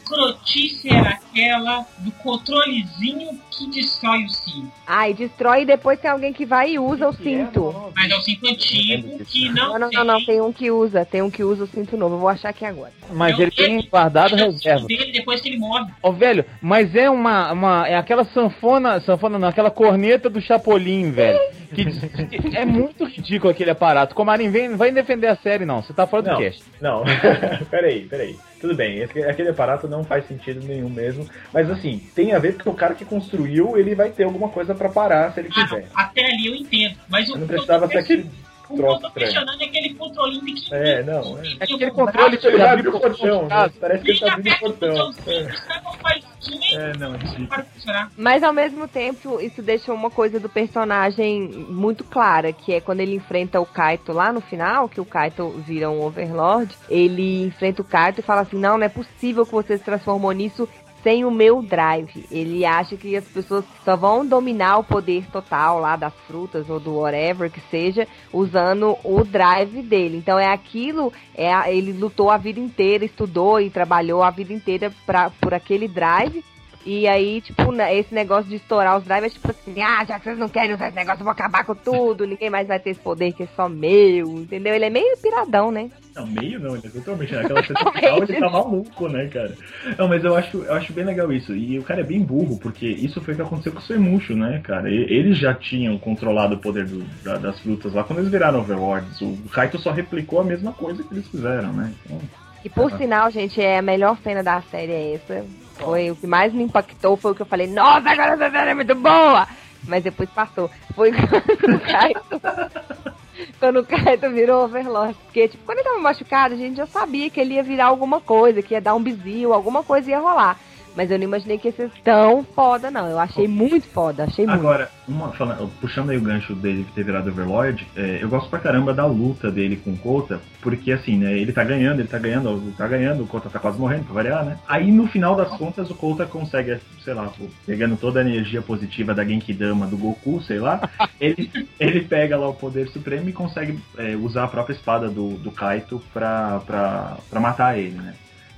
era aquela do controlezinho que destrói o cinto? Ah, e destrói e depois tem alguém que vai e usa o cinto. Mas é o cinto antigo que não, Não, não, tem. não, não, tem um que usa, tem um que usa o cinto novo. Eu vou achar aqui agora. Mas Não, ele tem guardado é o reserva. cinto dele depois que ele morre. Ó, velho, mas é uma, uma. É aquela sanfona. Sanfona não, aquela corneta do Chapolin, velho. Que, que é muito ridículo aquele aparato. Comarim, vem, vai defender a série, não. Você tá fora do Não, cast. não. peraí, peraí. Tudo bem, esse- aquele aparato não faz sentido nenhum mesmo. Mas assim, tem a ver porque o cara que construiu, ele vai ter alguma coisa pra parar se ele Ah, quiser. até ali eu entendo. Mas o Não que eu precisava tô ser aquele o que eu tô questionando é aquele controlinho pequenininho. É, não, é. É aquele Eu- controle que Ele abre abriu o portão, né? Parece que ele tá abrindo o portão. faísquinha É, não, para funcionar. Mas ao mesmo tempo, isso deixa uma coisa do personagem muito clara, que é quando ele enfrenta o Kaito lá no final, que o Kaito vira um Overlord, ele enfrenta o Kaito e fala assim: "Não, não é possível que você se transformou nisso sem o meu drive". Ele acha que as pessoas só vão dominar o poder total lá das frutas ou do whatever que seja usando o drive dele. Então é aquilo, é ele lutou a vida inteira, estudou e trabalhou a vida inteira pra, por aquele drive. E aí, tipo, esse negócio de estourar os drives é tipo assim, ah, já que vocês não querem usar esse negócio, eu vou acabar com tudo, ninguém mais vai ter esse poder que é só meu, entendeu? Ele é meio piradão, né? Não, meio não, ele é totalmente naquela cena final, ele tá maluco, né, cara? Não, mas eu acho, eu acho bem legal isso. E o cara é bem burro, porque isso foi o que aconteceu com o Semucho, né, cara? E- Eles já tinham controlado o poder do- da- das frutas lá quando eles viraram Overlords. O Kaito só replicou a mesma coisa que eles fizeram, né? Então, E por Ah. sinal, gente, é a melhor cena da série é essa. Foi o que mais me impactou, foi o que eu falei, nossa, agora essa série é muito boa! Mas depois passou. Foi o Kaito. Quando o Kaito virou Overlord. Porque, tipo, quando ele tava machucado, a gente já sabia que ele ia virar alguma coisa, que ia dar um bizil, alguma coisa ia rolar. Mas eu não imaginei que ia ser tão foda, não. Eu achei muito foda, achei muito. Agora, falando- puxando aí o gancho dele ter virado Overlord, é, eu gosto pra caramba da luta dele com o Kota, porque assim, né, ele tá ganhando, ele tá ganhando, ele tá ganhando, o Kota tá quase morrendo, pra variar, né? Aí no final das contas o Kota consegue, sei lá, pô, pegando toda a energia positiva da Genkidama do Goku, sei lá, ele, ele pega lá o poder supremo e consegue é, usar a própria espada do, do Kaito pra, pra, pra matar ele, né?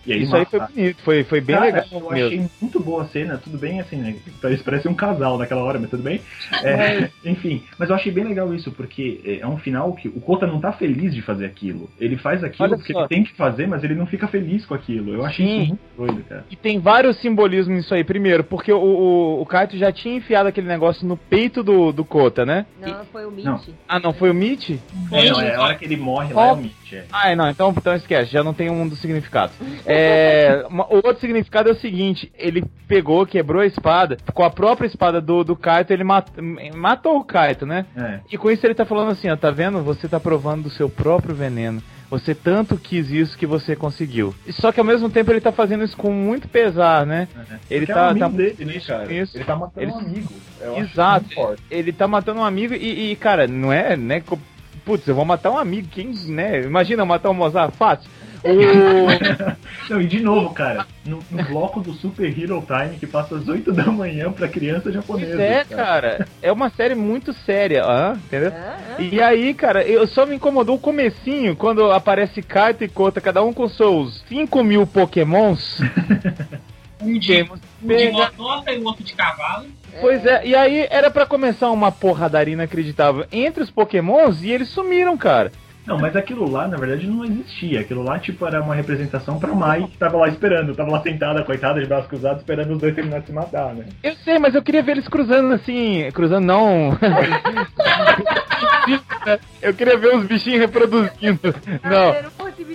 E Isso aí foi bonito, foi, foi bem Cara, legal Eu mesmo. achei muito boa a cena, tudo bem assim, né? Parece, parece um casal naquela hora, mas tudo bem. É, enfim, mas eu achei bem legal isso, porque é, é um final que o Kota não tá feliz de fazer aquilo. Ele faz aquilo Olha porque só. ele tem que fazer, mas ele não fica feliz com aquilo. Eu achei Sim. isso muito doido, cara. E tem vários simbolismos nisso aí. Primeiro, porque o, o, o Kaito já tinha enfiado aquele negócio no peito do, do Kota, né? Não, foi o Mitch. Não. Ah, não, foi o Mitch? É, não, é a hora que ele morre lá é o Mitch. É. Ah, é, não, então, então esquece, já não tem um dos significados. É, uma- o outro significado é o seguinte: ele pegou, quebrou a espada, com a própria espada do, do Kaito, ele mat- matou o Kaito, né? É. E com isso ele tá falando assim, ó, tá vendo? Você tá provando do seu próprio veneno. Você tanto quis isso que você conseguiu. Só que ao mesmo tempo ele tá fazendo isso com muito pesar, né? Ele Porque é tá, um tá dele, né, cara? Isso. Ele tá matando Ele- um amigo. Exato. Ele tá matando um amigo e, e, cara, não é, né? Putz, eu vou matar um amigo, quem, né? Imagina eu matar um Mozart, fácil. O... Não, e de novo, cara, no, no bloco do Super Hero Time que passa às 8 da manhã pra criança japonesa. Pois é, cara. É uma série muito séria, ah, entendeu? Ah, E aí, cara, eu só me incomodou o comecinho, quando aparece Kaito e Kota, cada um com seus 5 mil pokémons. Um de, um de motoca e o outro de cavalo. Pois é, e aí era pra começar uma porradaria inacreditável entre os pokémons e eles sumiram, cara. Não, mas aquilo lá, na verdade, não existia. Aquilo lá, tipo, era uma representação pra Mai, que tava lá esperando. Tava lá sentada, coitada, de braços cruzados, esperando os dois terminarem de se matar, né? Eu sei, mas eu queria ver eles cruzando assim. Cruzando não. eu queria ver os bichinhos reproduzindo. Não.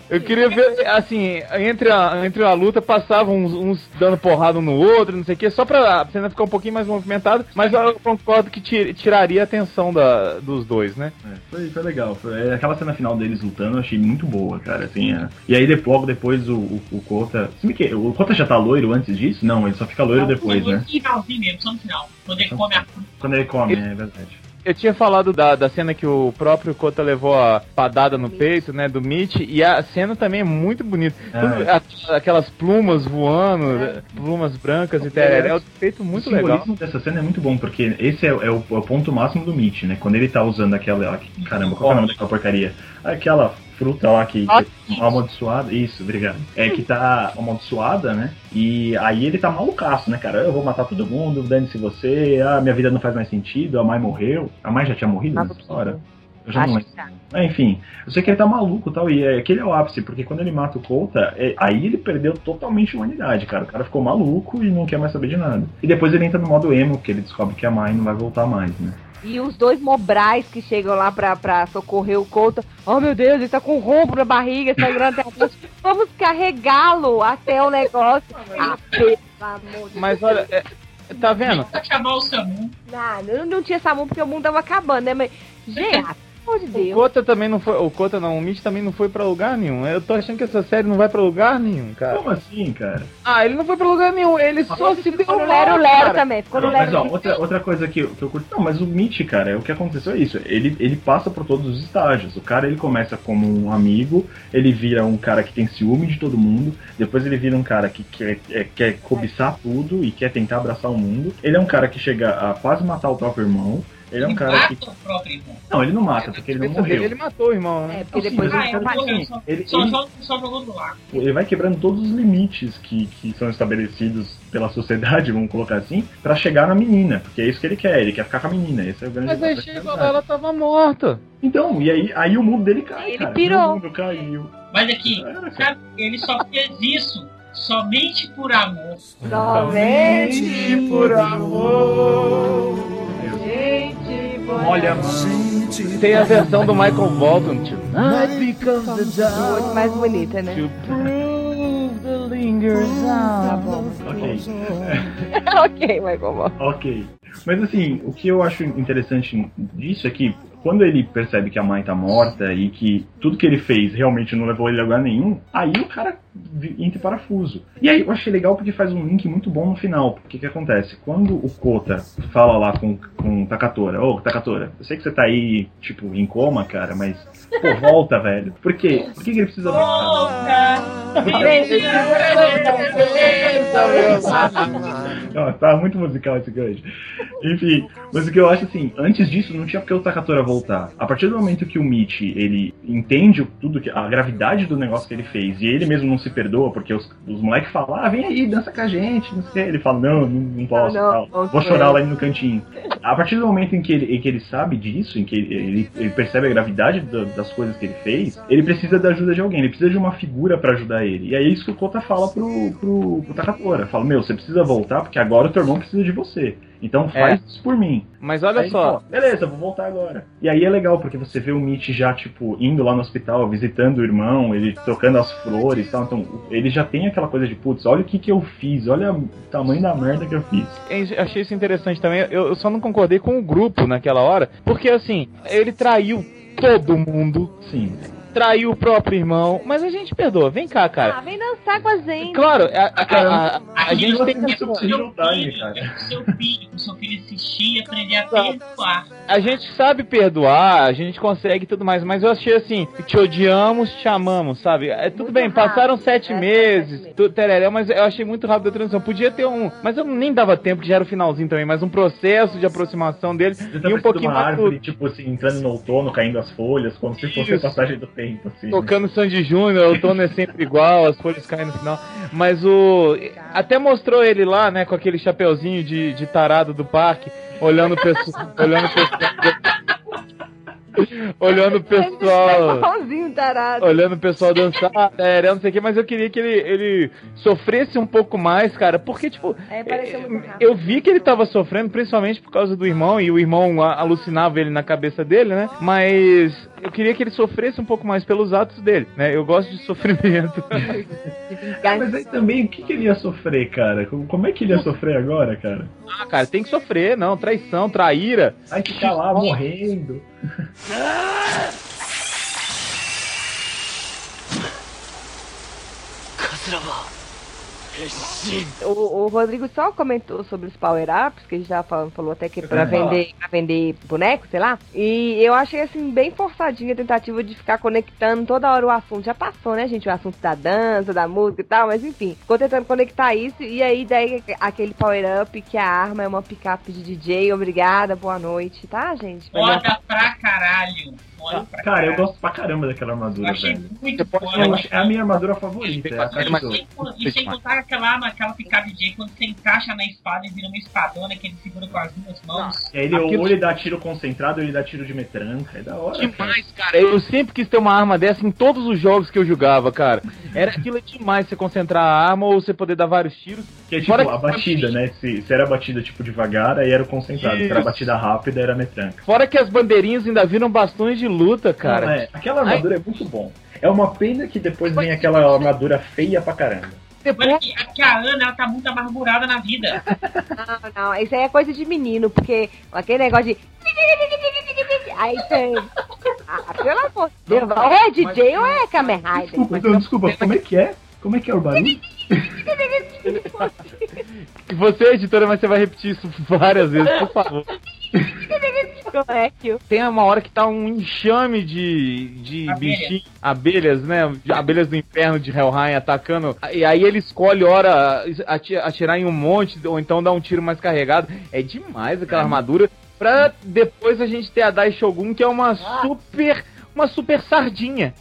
Eu queria ver, assim, entre a, entre a luta passavam uns, uns dando porrada um no outro, não sei o que, só pra a cena ficar um pouquinho mais movimentada, mas eu concordo que ti- tiraria a atenção da, dos dois, né? É, foi, foi legal. Foi, aquela cena final deles lutando eu achei muito boa, cara. Assim, é. E aí, depois, logo depois, o, o, o Kota. Se que, o Kota já tá loiro antes disso? Não, ele só fica loiro depois, no né? finalzinho mesmo, só no final. Quando ele come a. Quando ele come, é verdade. Eu tinha falado da, da cena que o próprio Kota levou a padada no peito, né, do Mitch, e a cena também é muito bonita. É. Aquelas plumas voando, plumas brancas e tereré, é um feito muito o legal. simbolismo dessa cena é muito bom, porque esse é, é o, é o ponto máximo do Mitch, né? Quando ele tá usando aquela. Caramba, qual é o nome daquela porcaria? Aquela fruta lá que. que amaldiçoada. Isso, obrigado. É que tá amaldiçoada, né? E aí ele tá malucaço, né, cara? Eu vou matar todo mundo, dane-se você, ah, minha vida não faz mais sentido, a mãe morreu. A mãe já tinha morrido nessa hora? Eu já não Acho lembro. que tá. Ah, enfim, eu sei que ele tá maluco e tal, e é, aquele é o ápice, porque quando ele mata o Colta, é, aí ele perdeu totalmente a humanidade, cara. O cara ficou maluco e não quer mais saber de nada. E depois ele entra no modo emo, porque ele descobre que a mãe não vai voltar mais, né? E os dois mobrais que chegam lá pra, pra socorrer o Couto. Oh meu Deus, ele tá com um rombo na barriga, sangrando até a ponte. Vamos carregá-lo até o negócio. Ah, pelo amor de Mas olha, é, tá vendo? Pra chamar o Samu. Ah, não, não tinha SAMU porque o mundo tava acabando, né? Mas, gente, amor de O Deus. Kota também não foi. O Kota não, o Mitch também não foi pra lugar nenhum. Eu tô achando que essa série não vai pra lugar nenhum, cara. Como assim, cara? Ah, ele não foi pra lugar nenhum, ele só se deu Ficou no mal, Lero Lero também, ficou no Não, mas Lero ó, Lero. outra, outra coisa que eu, que eu curto. Não, mas o Mitch, cara, o que aconteceu é isso. Ele, ele passa por todos os estágios. O cara ele começa como um amigo, ele vira um cara que tem ciúme de todo mundo, depois ele vira um cara que quer, é, quer cobiçar tudo e quer tentar abraçar o mundo. Ele é um cara que chega a quase matar o próprio irmão. Ele é um cara que. mata o próprio irmão. Não, ele não mata, porque ele não dele, morreu. ele matou o irmão, né? É, porque Sim, depois Ah, ele morreu, dizer, só, ele- só, ele- só, só jogou no ar. Ele vai quebrando todos os limites que, que são estabelecidos pela sociedade, vamos colocar assim, pra chegar na menina, porque é isso que ele quer, ele quer ficar com a menina, esse é o grande Mas aí é chegou lá, ela tava morta. Então, e aí, aí o mundo dele cai, Ele cara. pirou. O mundo caiu. Mas aqui, Era, cara. cara, ele só fez isso somente por amor. Somente por amor. Olha, tem a versão do Michael Bolton, tio. Muito mais bonita, né? To prove the lingers Tá out. bom. Ok. ok, Michael Moore. Ok. Mas assim, o que eu acho interessante disso é que quando ele percebe que a mãe tá morta e que tudo que ele fez realmente não levou ele a lugar nenhum, aí o cara em parafuso. E aí eu achei legal porque faz um link muito bom no final. Porque o que acontece? Quando o Kota fala lá com, com o Takatora, ô Takatora, eu sei que você tá aí, tipo, em coma, cara, mas pô, volta, velho. Por quê? Por que, que ele precisa voltar? Não, tá muito musical esse gancho. Enfim, mas o que eu acho assim, antes disso não tinha porque o Takatora voltar. A partir do momento que o Michi, ele entende tudo que a gravidade do negócio que ele fez e ele mesmo não se perdoa porque os, os moleques falam: "Ah, vem aí, dança com a gente", não sei. Ele fala: "Não, não, não posso", Ah, não, ok. Vou chorar lá no cantinho. A partir do momento em que ele, em que ele sabe disso, em que ele, ele- ele percebe a gravidade da- das coisas que ele fez, ele precisa da ajuda de alguém, ele precisa de uma figura pra ajudar ele. E é isso que o Kota fala pro, pro, pro Takatora. Fala, meu, você precisa voltar porque agora o teu irmão precisa de você. Então faz isso por mim. Mas olha Aí só, fala, Beleza, vou voltar agora. E aí é legal, porque você vê o Mitch já, tipo, indo lá no hospital, visitando o irmão, ele trocando as flores e tal. Então, ele já tem aquela coisa de, putz, olha o que que eu fiz, olha o tamanho da merda que eu fiz. eu achei isso interessante também. Eu só não concordei com o grupo naquela hora, porque assim, ele traiu todo mundo, Sim. Traiu o próprio irmão, mas a gente perdoa. Vem cá, Ah, cara. vem dançar com a gente. Claro, a, a- a- a- a gente tem que. com Time seu time, filho, cara. é com seu filho, seu filho assistir e aprender a perdoar. A gente sabe perdoar, a gente consegue tudo mais, mas eu achei assim, te odiamos, te amamos, sabe? É tudo Muito bem, rápido. passaram sete É, meses, sete tu, tereré, mas eu achei muito rápido a transição. Podia ter um, mas eu nem dava tempo, que já era o finalzinho também, mas um processo de aproximação dele Você tá e um pouquinho uma mais árvore, tipo assim, entrando no outono, caindo as folhas, como se fosse a Isso. passagem do tempo, assim. Tocando Sandy Júnior, o tono é sempre igual, as folhas caem no final. Mas o. Até mostrou ele lá, né, com aquele chapeuzinho de, de tarado do parque, olhando o pessoal. olhando o pessoal. olhando o pessoal. Igualzinho tarado. Olhando o pessoal dançar, é, não sei o que, mas eu queria que ele, ele sofresse um pouco mais, cara, porque, tipo, É, muito rápido. eu vi que ele tava sofrendo, principalmente por causa do irmão, e o irmão alucinava ele na cabeça dele, né? Mas eu queria que ele sofresse um pouco mais pelos atos dele, né? Eu gosto de sofrimento. Ah, mas aí também, o que, que ele ia sofrer, cara? Como, é que ele ia sofrer agora, cara? ah, cara, tem que sofrer, não, traição, traíra. Vai ficar lá morrendo. O, o Rodrigo só comentou sobre os power-ups, que a gente tava falando, falou até que pra vender, pra vender boneco, sei lá. E eu achei assim, bem forçadinha a tentativa de ficar conectando toda hora o assunto. Já passou, né, gente? O assunto da dança, da música e tal, mas enfim, ficou tentando conectar isso. E aí, daí aquele power-up que a arma é uma picape de DJ. Obrigada, boa noite, tá, gente? Foda pra caralho. Pra Cara, eu gosto pra caramba daquela Eu armadura, achei velho. muito acho- é a minha armadura favorita, é a Mas-. E sem- E sem contar aquela arma, aquela picape DJ, quando você encaixa na espada e vira uma espadona que ele segura com as duas mãos. E aí ele, Aquilo- ou ele dá tiro concentrado ou ele dá tiro de metranca. É da hora. cara. Demais, cara. Eu sempre quis ter uma arma dessa em todos os jogos que eu jogava, cara. Era aquilo é demais, você concentrar a arma ou você poder dar vários tiros. Que é tipo Fora a batida, né? Se, se era batida tipo devagar, aí era o concentrado. Se era Isso. batida rápida, era metranca. Fora que as bandeirinhas ainda viram bastões de luta, cara. Não, é, aquela armadura é muito bom. É uma pena que depois vem aquela armadura feia pra caramba. Depois, Olha que, que a Ana, ela tá muito amargurada na vida. Não, não, isso aí é coisa de menino, porque aquele negócio de. Aí tem. Ah, pelo amor de Deus, ou é DJ ou é Kamen Rider? Desculpa, então, desculpa, como é que é? Como é que é o barulho? você, editora, mas você vai repetir isso várias vezes, por favor. É que Tem uma hora que tá um enxame de, de Abelha. bichinhos, abelhas, né? Abelhas do inferno de Helheim atacando. E aí ele escolhe hora ati- atirar em um monte, ou então dar um tiro mais carregado. É demais aquela armadura. Pra depois a gente ter a Dai Shogun, que é uma super. Uma super sardinha.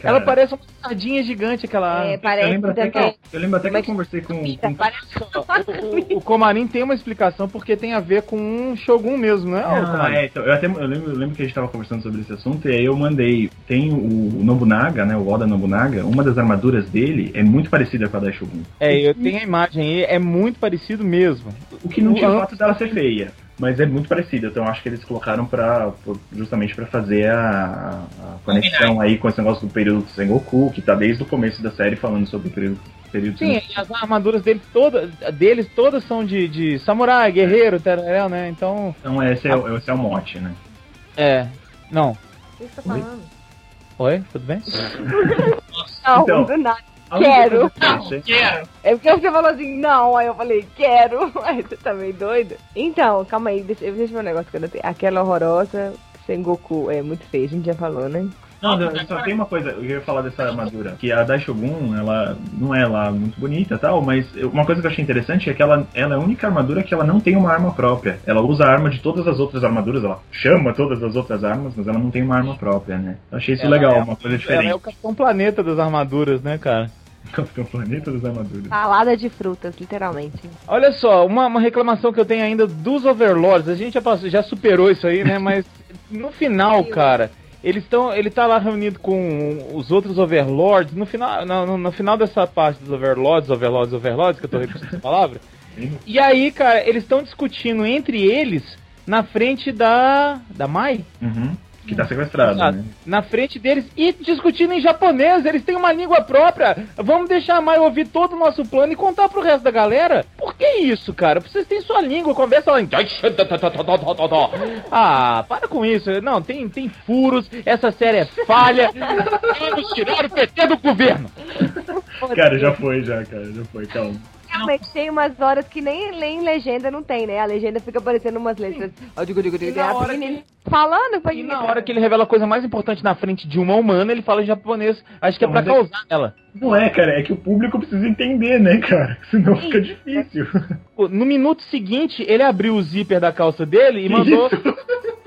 Cara, Ela parece uma sardinha gigante, aquela arma. É, eu parece lembro até que eu, eu lembro até que eu conversei com, com O, o Komarin tem uma explicação porque tem a ver com um Shogun mesmo, né? Ah, é, então, eu até eu lembro, eu lembro que a gente tava conversando sobre esse assunto e aí eu mandei. Tem o, o Nobunaga, né? O Oda Nobunaga, uma das armaduras dele é muito parecida com a da Shogun. É, eu tenho a imagem aí, é muito parecido mesmo. O que não tinha o fato dela ser feia. Mas é muito parecida, então acho que eles colocaram pra, por- justamente pra fazer a, a conexão aí com esse negócio do período do Sengoku, que tá desde o começo da série falando sobre o período, período Sim, e as armaduras dele todas, deles todas são de, de samurai, guerreiro, tararel, né? Então, Então esse é, o- esse é o mote, né? é. Não. O que você tá falando? Oi, tudo bem? Não, Então, do nada. Quero. achei- Quero. É porque você falou assim, não, aí eu falei, quero. Aí você tá meio doido. Então, calma aí, deixa, deixa eu ver um negócio que eu não tenho. Aquela horrorosa Sengoku é muito feia, a gente já falou, né? Não, não, só tem uma coisa, eu ia falar dessa armadura, que a Daishogun, ela não é lá muito bonita e tal, mas uma coisa que eu achei interessante é que ela, ela é a única armadura que ela não tem uma arma própria. Ela usa a arma de todas as outras armaduras, ela chama todas as outras armas, mas ela não tem uma arma própria, né? Eu achei isso Ela legal, é- uma coisa Ela é diferente. o Capitão Planeta das armaduras, né, cara? Capitão Planeta das armaduras. Salada de frutas, literalmente. Olha só, uma, uma reclamação que eu tenho ainda dos Overlords. A gente já, passou, já superou isso aí, né? Mas no final, cara, eles estão. Ele tá lá reunido com os outros Overlords. No final, no, no- no final dessa parte dos Overlords, Overlords, Overlords, que eu tô repetindo essa palavra. E aí, cara, eles estão discutindo entre eles na frente da. da Mai? Uhum. Que tá sequestrada, Ah, né? Na frente deles e discutindo em japonês, eles têm uma língua própria. Vamos deixar a Mai ouvir todo o nosso plano e contar pro resto da galera? Por que isso, cara? Vocês têm sua língua, conversa lá em. Ah, para com isso. Não, tem, tem furos, essa série é falha. Vamos tirar o PT do governo. Cara, já foi, já, cara, já foi, calma. Realmente tem umas horas que nem, nem legenda não tem, né? A legenda fica aparecendo umas letras. Ó, digo, digo, digo, E na a hora pequenininha falando, foi E na hora que ele revela a coisa mais importante na frente de uma humana, ele fala em japonês. Acho que é Não, pra mas é- causar ela. Não é, cara, é que o público precisa entender, né, cara? Senão fica difícil. No minuto seguinte, ele abriu o zíper da calça dele e mandou.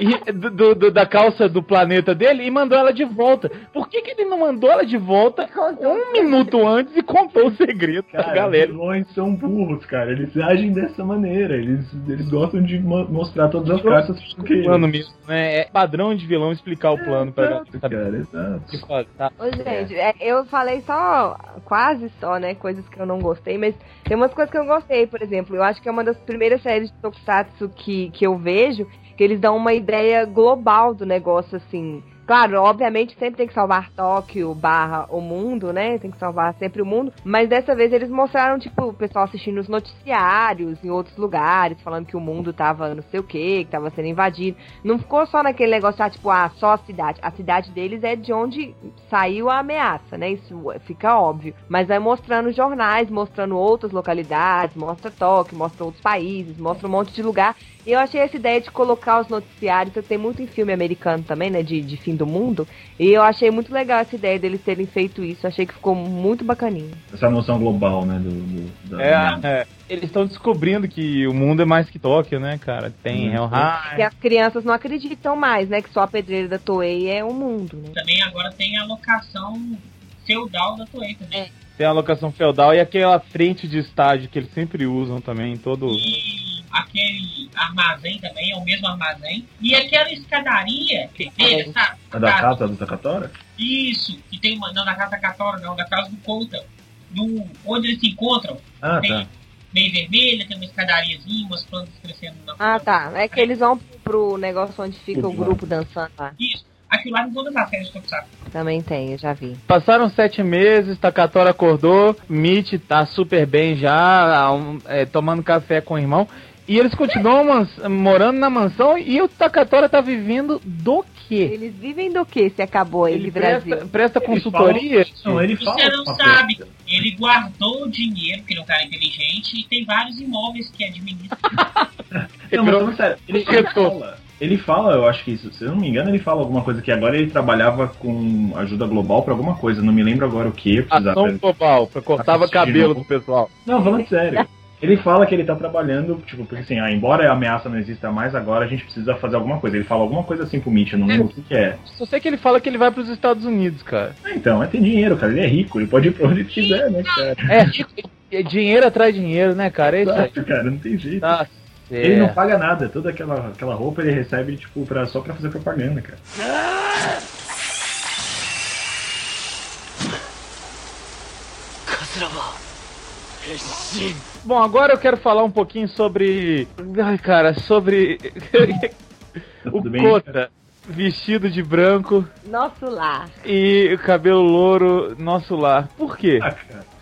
E- do- do- da calça do planeta dele e mandou ela de volta. Por que, que ele não mandou ela de volta um minuto antes e contou o segredo pra Cara, galera? os vilões são burros, cara. Eles agem dessa maneira. Eles, eles gostam de mo- mostrar todas as cartas porque... plano mesmo, né? É padrão de vilão explicar o plano pra Exato, galera cara, exato. que fazer, tá? Ô, gente, é, eu falei só, quase só, né, coisas que eu não gostei, mas tem umas coisas que eu gostei, por exemplo, eu acho que é uma das primeiras séries de Tokusatsu que, que eu vejo, que eles dão uma ideia global do negócio, assim. Claro, obviamente sempre tem que salvar Tóquio barra o mundo, né? Tem que salvar sempre o mundo. Mas dessa vez eles mostraram, tipo, o pessoal assistindo os noticiários em outros lugares, falando que o mundo tava não sei o que, que tava sendo invadido. Não ficou só naquele negócio, ah, tipo, ah, só a cidade. A cidade deles é de onde saiu a ameaça, né? Isso fica óbvio. Mas vai mostrando jornais, mostrando outras localidades, mostra Tóquio, mostra outros países, mostra um monte de lugar. E eu achei essa ideia de colocar os noticiários, tem muito em filme americano também, né? De, de fim do mundo. E eu achei muito legal essa ideia deles terem feito isso. Achei que ficou muito bacaninho. Essa noção global, né? Do, do- da- É, é, eles estão descobrindo que o mundo é mais que Tóquio, né, cara? Tem Uhum. Helheim, E as crianças não acreditam mais, né? Que só a pedreira da Toei é o mundo, né? Também agora tem a locação feudal da Toei também. tem a locação feudal e aquela frente de estádio que eles sempre usam também em todo. E aquele armazém também é o mesmo armazém. E aquela escadaria que teve, sabe? A da casa do Takatora? Isso, que tem uma. Não, da casa da Catora, não, da casa do Couta. No, onde eles se encontram, Ah, tem tá. meio vermelha, tem uma escadariazinha, umas plantas crescendo na Ah, tá. É que eles vão pro negócio onde fica o lá. grupo dançando lá. Isso. Aquilo lá em todas as séries do Tokusatsu. Também tem, eu já vi. Passaram sete meses, Takatora acordou, Mitch tá super bem já, um, é, tomando café com o irmão. E eles continuam morando na mansão e o Takatora tá vivendo do quê? Eles vivem do que se acabou ele, Ele Brasil? presta, presta Eles consultoria? Não, ele fala Você não sabe. coisa. Ele guardou o dinheiro, porque ele é um cara inteligente, e tem vários imóveis que administra. Não, mas falando sério, ele, ele fala, ele fala, eu acho que isso, se eu não me engano, ele fala alguma coisa que agora ele trabalhava com ajuda global pra alguma coisa, não me lembro agora o que. Ação global, pra cortava cabelo do pessoal. Não, falando sério. Ele fala que ele tá trabalhando, tipo, porque assim, ah, embora a ameaça não exista mais, agora a gente precisa fazer alguma coisa. Ele fala alguma coisa assim pro Mitch, eu não lembro o que, que é. Só sei que ele fala que ele vai pros Estados Unidos, cara. Ah, então, é ter dinheiro, cara. Ele é rico, ele pode ir pra onde ele quiser, né, cara? É, é dinheiro atrás de dinheiro, né, cara? É isso aí. Exato, cara, não tem jeito. Tá Ele não paga nada, toda aquela, aquela roupa ele recebe, tipo, pra, só pra fazer propaganda, cara. Bom, agora eu quero falar um pouquinho sobre. Ai, cara, sobre. o Tudo bem, Kota vestido de branco Nosso lar. e o cabelo louro, nosso lar. Por quê? Ah.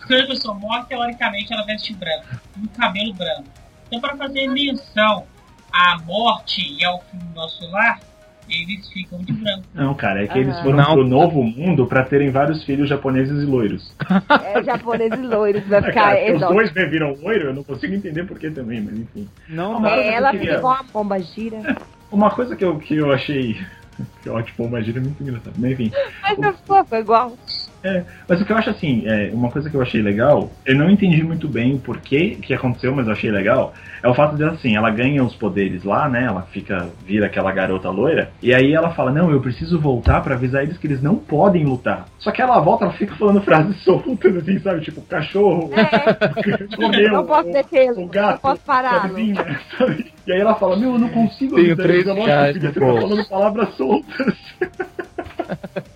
Quando a pessoa morre, teoricamente ela veste branco, um cabelo branco. Então, para fazer menção à morte e ao fim do nosso lar, eles ficam de branco. Não, cara, é que eles foram Não. pro novo mundo pra terem vários filhos japoneses e loiros. É japoneses loiros, vai Ah, ficar cara, porque os exótico. dois me viram loiro, eu não consigo entender por que também, mas enfim. Não, não. É, ela queria- fica igual uma bomba gira. Uma coisa que eu, que eu achei. Que ótimo, imagina é muito engraçado. Mas enfim. Mas é fofo, é igual. É, mas o que eu acho assim, é, uma coisa que eu achei legal, eu não entendi muito bem o porquê que aconteceu, mas eu achei legal, é o fato de assim, ela ganha os poderes lá, né? Ela fica, vira aquela garota loira, e aí ela fala, não, eu preciso voltar pra avisar eles que eles não podem lutar. Só que ela volta, ela fica falando frases soltas, assim, sabe? Tipo, cachorro, É, comeu, não posso detê-lo, não posso pará-lo. sabe? sabe? E aí ela fala, meu, eu não consigo Tenho avisar três eles, é tá bolso. falando palavras soltas.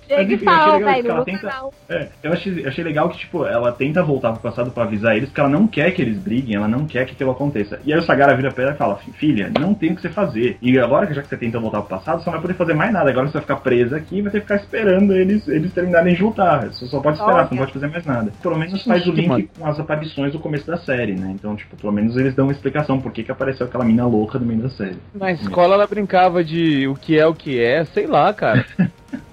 Chega e fala, achei legal velho, no tenta- canal. É, eu achei, achei legal que, tipo, ela tenta voltar pro passado pra avisar eles, porque ela não quer que eles briguem, ela não quer que aquilo aconteça. E aí o Sagara vira pra ela e fala, filha, não tem o que você fazer. E agora que já que você tenta voltar pro passado, você não vai poder fazer mais nada. Agora você vai ficar presa aqui e vai ter que ficar esperando eles, eles terminarem de lutar. Você só pode esperar, você não pode fazer mais nada. Pelo menos faz o link com as aparições do começo da série, né? Então, tipo, pelo menos eles dão uma explicação por que, que apareceu aquela mina louca no meio da série. Na escola ela brincava de o que é o que é, sei lá, cara.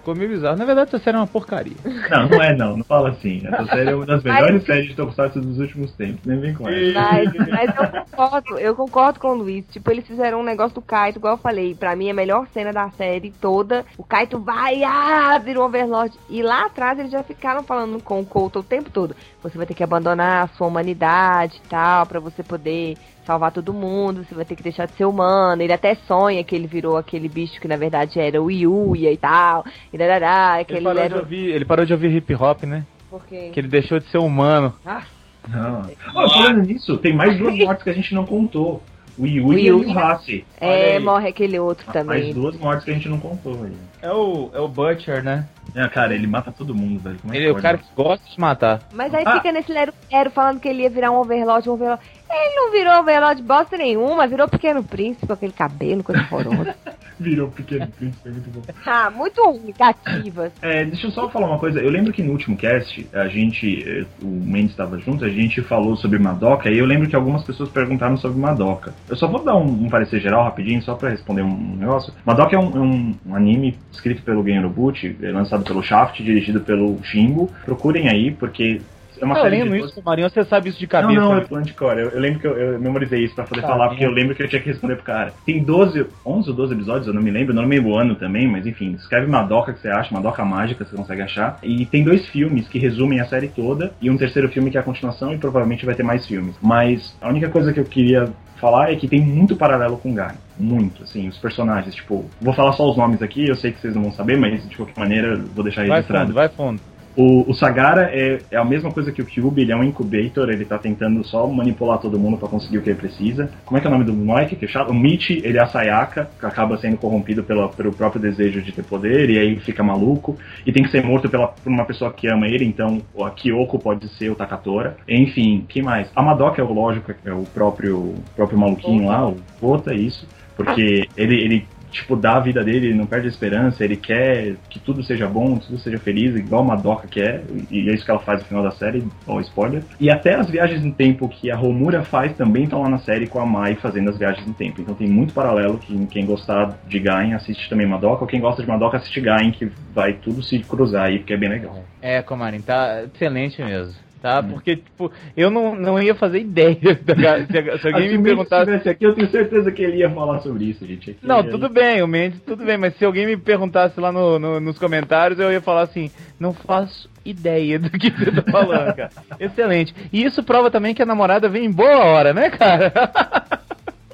Ficou meio bizarro. Na verdade, essa série é uma porcaria. Não, não é não, não fala assim. Essa série é uma das melhores séries de Tokusatsu dos últimos tempos, nem vem com essa. Mas, mas eu concordo, eu concordo com o Luiz. Tipo, eles fizeram um negócio do Kaito, igual eu falei. Pra mim, a melhor cena da série toda. O Kaito vai, ah, vira um Overlord. E lá atrás eles já ficaram falando com o Couto o tempo todo. Você vai ter que abandonar a sua humanidade e tal, pra você poder salvar todo mundo, você vai ter que deixar de ser humano. Ele até sonha que ele virou aquele bicho que na verdade era o Yuya e tal. E darará, que Ele ele, parou, de era. o- ouvir, ele parou de ouvir hip hop, né? Por quê? Que ele deixou de ser humano. Ah, Não. Ó, falando nisso, tem mais duas mortes que a gente não contou. O Yui O e o. Yuhase. é, morre aquele outro Mais também. duas mortes que a gente não contou aí. É o, é o Butcher, né? É, cara, ele mata todo mundo, velho. Como é Ele é o cara que gosta de matar. Mas aí Ah. fica nesse lero lero falando que ele ia virar um overlord, um overlord. Ele não virou overlord bosta nenhuma, virou pequeno príncipe com aquele cabelo, coisa horrorosa. Virou pequeno príncipe, é muito bom. ah, muito ruim, cativas. É, deixa eu só falar uma coisa. Eu lembro que no último cast, a gente, eh, o Mendes estava junto, a gente falou sobre Madoka, e eu lembro que algumas pessoas perguntaram sobre Madoka. Eu só vou dar um, um parecer geral rapidinho, só pra responder um negócio. Madoka é um, é um- um anime escrito pelo Gen Urobuchi, é lançado pelo Shaft, dirigido pelo Shingo. Procurem aí, porque é uma Tá série lendo de isso, Marinho? Você sabe isso de cabeça? Não, não, né? é Planticore. Eu, eu lembro que eu, eu memorizei isso pra poder Tá falar, bem. porque eu lembro que eu tinha que responder pro cara. Tem 12, 11 ou 12 episódios, eu não me lembro, não lembro o ano também, mas enfim, escreve Madoka que você acha, Madoka Mágica, você consegue achar. E tem dois filmes que resumem a série toda, e um terceiro filme que é a continuação, e provavelmente vai ter mais filmes. Mas a única coisa que eu queria falar é que tem muito paralelo com Gaia. Muito, assim, os personagens, tipo, vou falar só os nomes aqui, eu sei que vocês não vão saber, mas de qualquer maneira vou deixar Vai registrado. fundo, vai fundo. O, o Sagara é, é a mesma coisa que o Cube, ele é um incubator, ele tá tentando só manipular todo mundo pra conseguir o que ele precisa. Como é que é o nome do moleque? Que é chato? O Michi, ele é a Sayaka, que acaba sendo corrompido pela, pelo próprio desejo de ter poder, e aí fica maluco, e tem que ser morto pela, por uma pessoa que ama ele, então a Kyoko pode ser o Takatora. Enfim, que mais? A Madoka é o lógico, é o próprio, próprio maluquinho lá, o Ota, isso, porque ele, ele tipo, dá a vida dele, ele não perde a esperança, ele quer que tudo seja bom, tudo seja feliz, igual a Madoka quer, e é isso que ela faz no final da série, ó, spoiler. E até as viagens no tempo que a Romura faz também estão lá na série com a Mai fazendo as viagens no tempo. Então tem muito paralelo, que quem gostar de Gain assiste também Madoka, ou quem gosta de Madoka assiste Gain, que vai tudo se cruzar aí, porque é bem legal. É, Comarin, tá excelente mesmo. Tá? Porque, tipo, eu não, não ia fazer ideia da, se, se alguém Se me perguntasse. estivesse aqui, eu tenho certeza que ele ia falar sobre isso, gente. Aqui Não, ele- tudo bem, o Mendes, tudo bem, mas se alguém me perguntasse lá no, no- nos comentários, eu ia falar assim, não faço ideia do que você tá falando, cara. Excelente. E isso prova também que a namorada vem em boa hora, né, cara?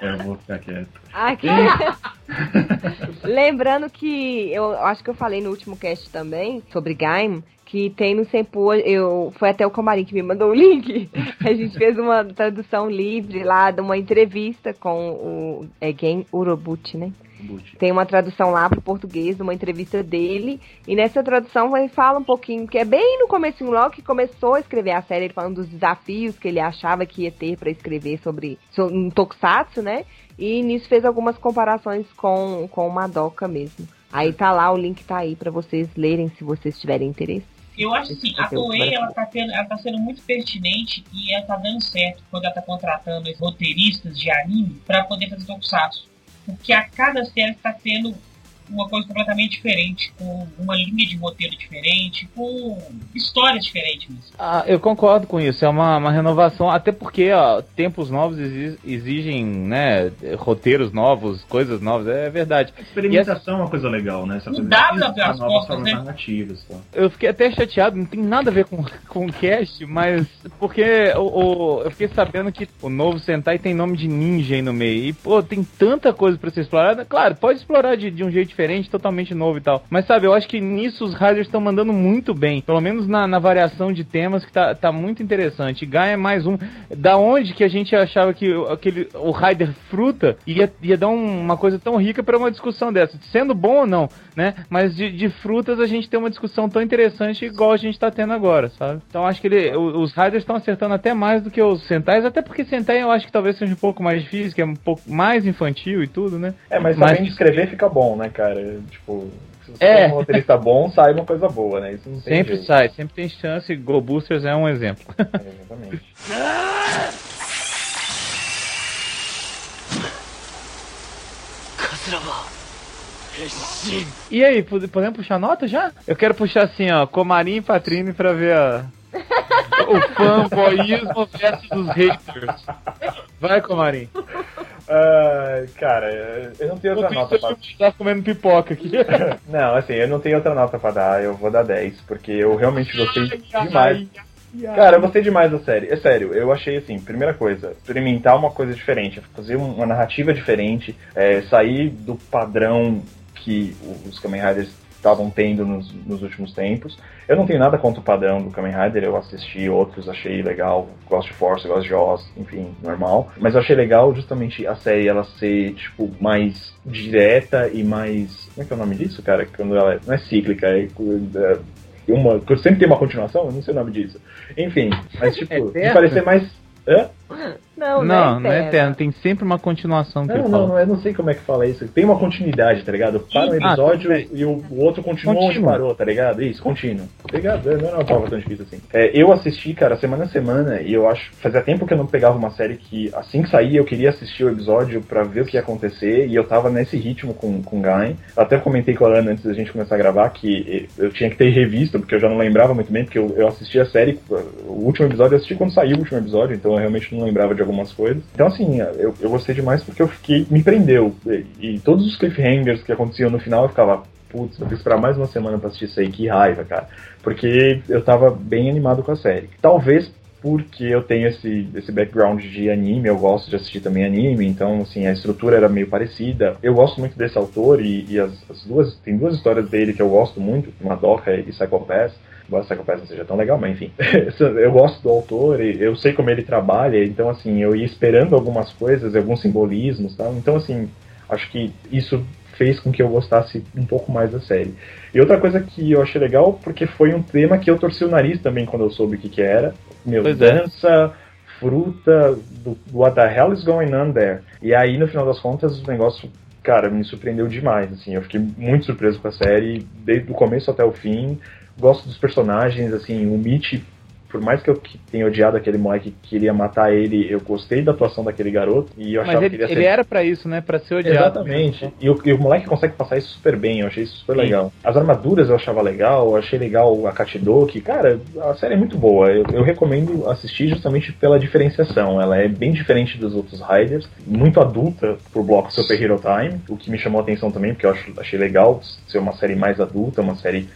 Eu vou ficar quieto. Aqui. Lembrando que eu acho que eu falei no último cast também sobre Gaim. Que tem no Sempo, eu foi até o Comarim que me mandou o link. A gente fez uma tradução livre lá de uma entrevista com o é, Gen Urobuchi, né? Tem uma tradução lá pro português, uma entrevista dele. E nessa tradução ele fala um pouquinho, que é bem no comecinho logo que começou a escrever a série, ele falando dos desafios que ele achava que ia ter para escrever sobre, sobre um tokusatsu, né? E nisso fez algumas comparações com, com o Madoka mesmo. Aí tá lá, o link tá aí para vocês lerem se vocês tiverem interesse. Eu acho assim, a Toei ela tá, tendo, ela tá sendo muito pertinente e ela tá dando certo quando ela tá contratando roteiristas de anime pra poder fazer tokusatsu. Porque a cada série tá tendo uma coisa completamente diferente, com uma linha de roteiro diferente, com histórias diferentes mesmo. Ah, eu concordo com isso, é uma, uma renovação, até porque ó, tempos novos exi- exigem né, roteiros novos, coisas novas, é verdade. Experimentação é uma coisa legal, né? Essa Não coisa dá de pra abrir as formas né? narrativas. Tá? Eu fiquei até chateado, não tem nada a ver com, com o cast, mas porque o, o- eu fiquei sabendo que o novo Sentai tem nome de ninja aí no meio. E, pô, tem tanta coisa pra ser explorada. Claro, pode explorar de, de um jeito diferente, totalmente novo e tal. Mas sabe, eu acho que nisso os Riders estão mandando muito bem. Pelo menos na, na variação de temas que tá, tá muito interessante. Gaia é mais um. Da onde que a gente achava que o- aquele, o Rider fruta ia, ia dar um- uma coisa tão rica pra uma discussão dessa. Sendo bom ou não, né? Mas de, de frutas a gente tem uma discussão tão interessante igual a gente tá tendo agora, sabe? Então acho que ele, os Riders estão acertando até mais do que os Sentais, até porque Sentai eu acho que talvez seja um pouco mais difícil, que é um pouco mais infantil e tudo, né? É, mas Mas- sabendo escrever fica bom, né, cara? Tipo, se você É. um roteirista bom, sai uma coisa boa, né? Isso não tem Sempre jeito. sai, sempre tem chance. Go Boosters é um exemplo. É, exatamente. E aí, pod- podemos puxar nota já? Eu quero puxar assim, ó, Comarim e Patrine pra ver a... o fanboyismo versus os haters. Vai, Comarim. Ah, cara, eu não tenho outra nota pra... Tá comendo pipoca aqui. Não, assim, eu não tenho outra nota pra dar, eu vou dar 10, porque eu realmente gostei demais. Cara, eu gostei demais da série. É sério, eu achei assim, primeira coisa, experimentar uma coisa diferente, fazer um- uma narrativa diferente, é, sair do padrão que os Kamen Riders estavam tendo nos, nos últimos tempos. Eu não tenho nada contra o padrão do Kamen Rider, eu assisti outros, achei legal, gosto de Force, gosto de Oz, enfim, normal. Mas eu achei legal justamente a série ela ser, tipo, mais direta e mais. Como é que é o nome disso, cara? Quando ela é- não é cíclica, é. é uma, sempre tem uma continuação, eu não sei o nome disso. Enfim, mas tipo, de Eterno? parecer mais. Hã? Não, Não, não, não é eterno. Tem sempre uma continuação que Não, não, fala. não, eu não sei como é que fala isso. Tem uma continuidade, tá ligado? Para um Ah, episódio bem. e o, o outro continua onde Contínuo. parou, tá ligado? Isso, contínuo. Tá ligado? Não é uma prova tão difícil assim. É, eu assisti, cara, semana a semana, e eu acho. Fazia tempo que eu não pegava uma série que, assim que saía, eu queria assistir o episódio pra ver o que ia acontecer, e eu tava nesse ritmo com, com o Gain. Eu até comentei com a Ana antes da gente começar a gravar que eu tinha que ter revisto, porque eu já não lembrava muito bem, porque eu, eu assisti a série, o último episódio eu assisti quando saiu o último episódio, então eu realmente não lembrava de algumas coisas. Então, assim, eu, eu gostei demais porque eu fiquei. me prendeu. E, e todos os cliffhangers que aconteciam no final eu ficava. Putz, vou ter que esperar mais uma semana pra assistir isso aí, que raiva, cara. Porque eu tava bem animado com a série. Talvez porque eu tenho esse, esse background de anime, eu gosto de assistir também anime, então assim, a estrutura era meio parecida. Eu gosto muito desse autor e, e as, as duas. Tem duas histórias dele que eu gosto muito, Madoka e Psycho Pass. Embora Psycho Pass não seja tão legal, mas enfim. eu gosto do autor, eu sei como ele trabalha, então assim, eu ia esperando algumas coisas, alguns simbolismos tal. Então assim, acho que isso fez com que eu gostasse um pouco mais da série. E outra coisa que eu achei legal, porque foi um tema que eu torci o nariz também quando eu soube o que, que era. Meu, Pois é. dança, fruta, do, what the hell is going on there? E aí, no final das contas, o negócio, cara, me surpreendeu demais, assim. Eu fiquei muito surpreso com a série, desde o começo até o fim. Gosto dos personagens, assim, o Mitch, por mais que eu que tenha odiado aquele moleque que queria matar ele, eu gostei da atuação daquele garoto e eu achava Mas que ele, ele ia ele ser era pra isso, né? Pra ser odiado. Exatamente. E o, e o moleque consegue passar isso super bem, eu achei isso super Sim. legal. As armaduras eu achava legal, eu achei legal a Katidoki. Cara, a série é muito boa. Eu, eu recomendo assistir justamente pela diferenciação. Ela é bem diferente dos outros Riders, muito adulta pro bloco Super Hero Time, o que me chamou a atenção também, porque eu acho, achei legal ser uma série mais adulta, uma série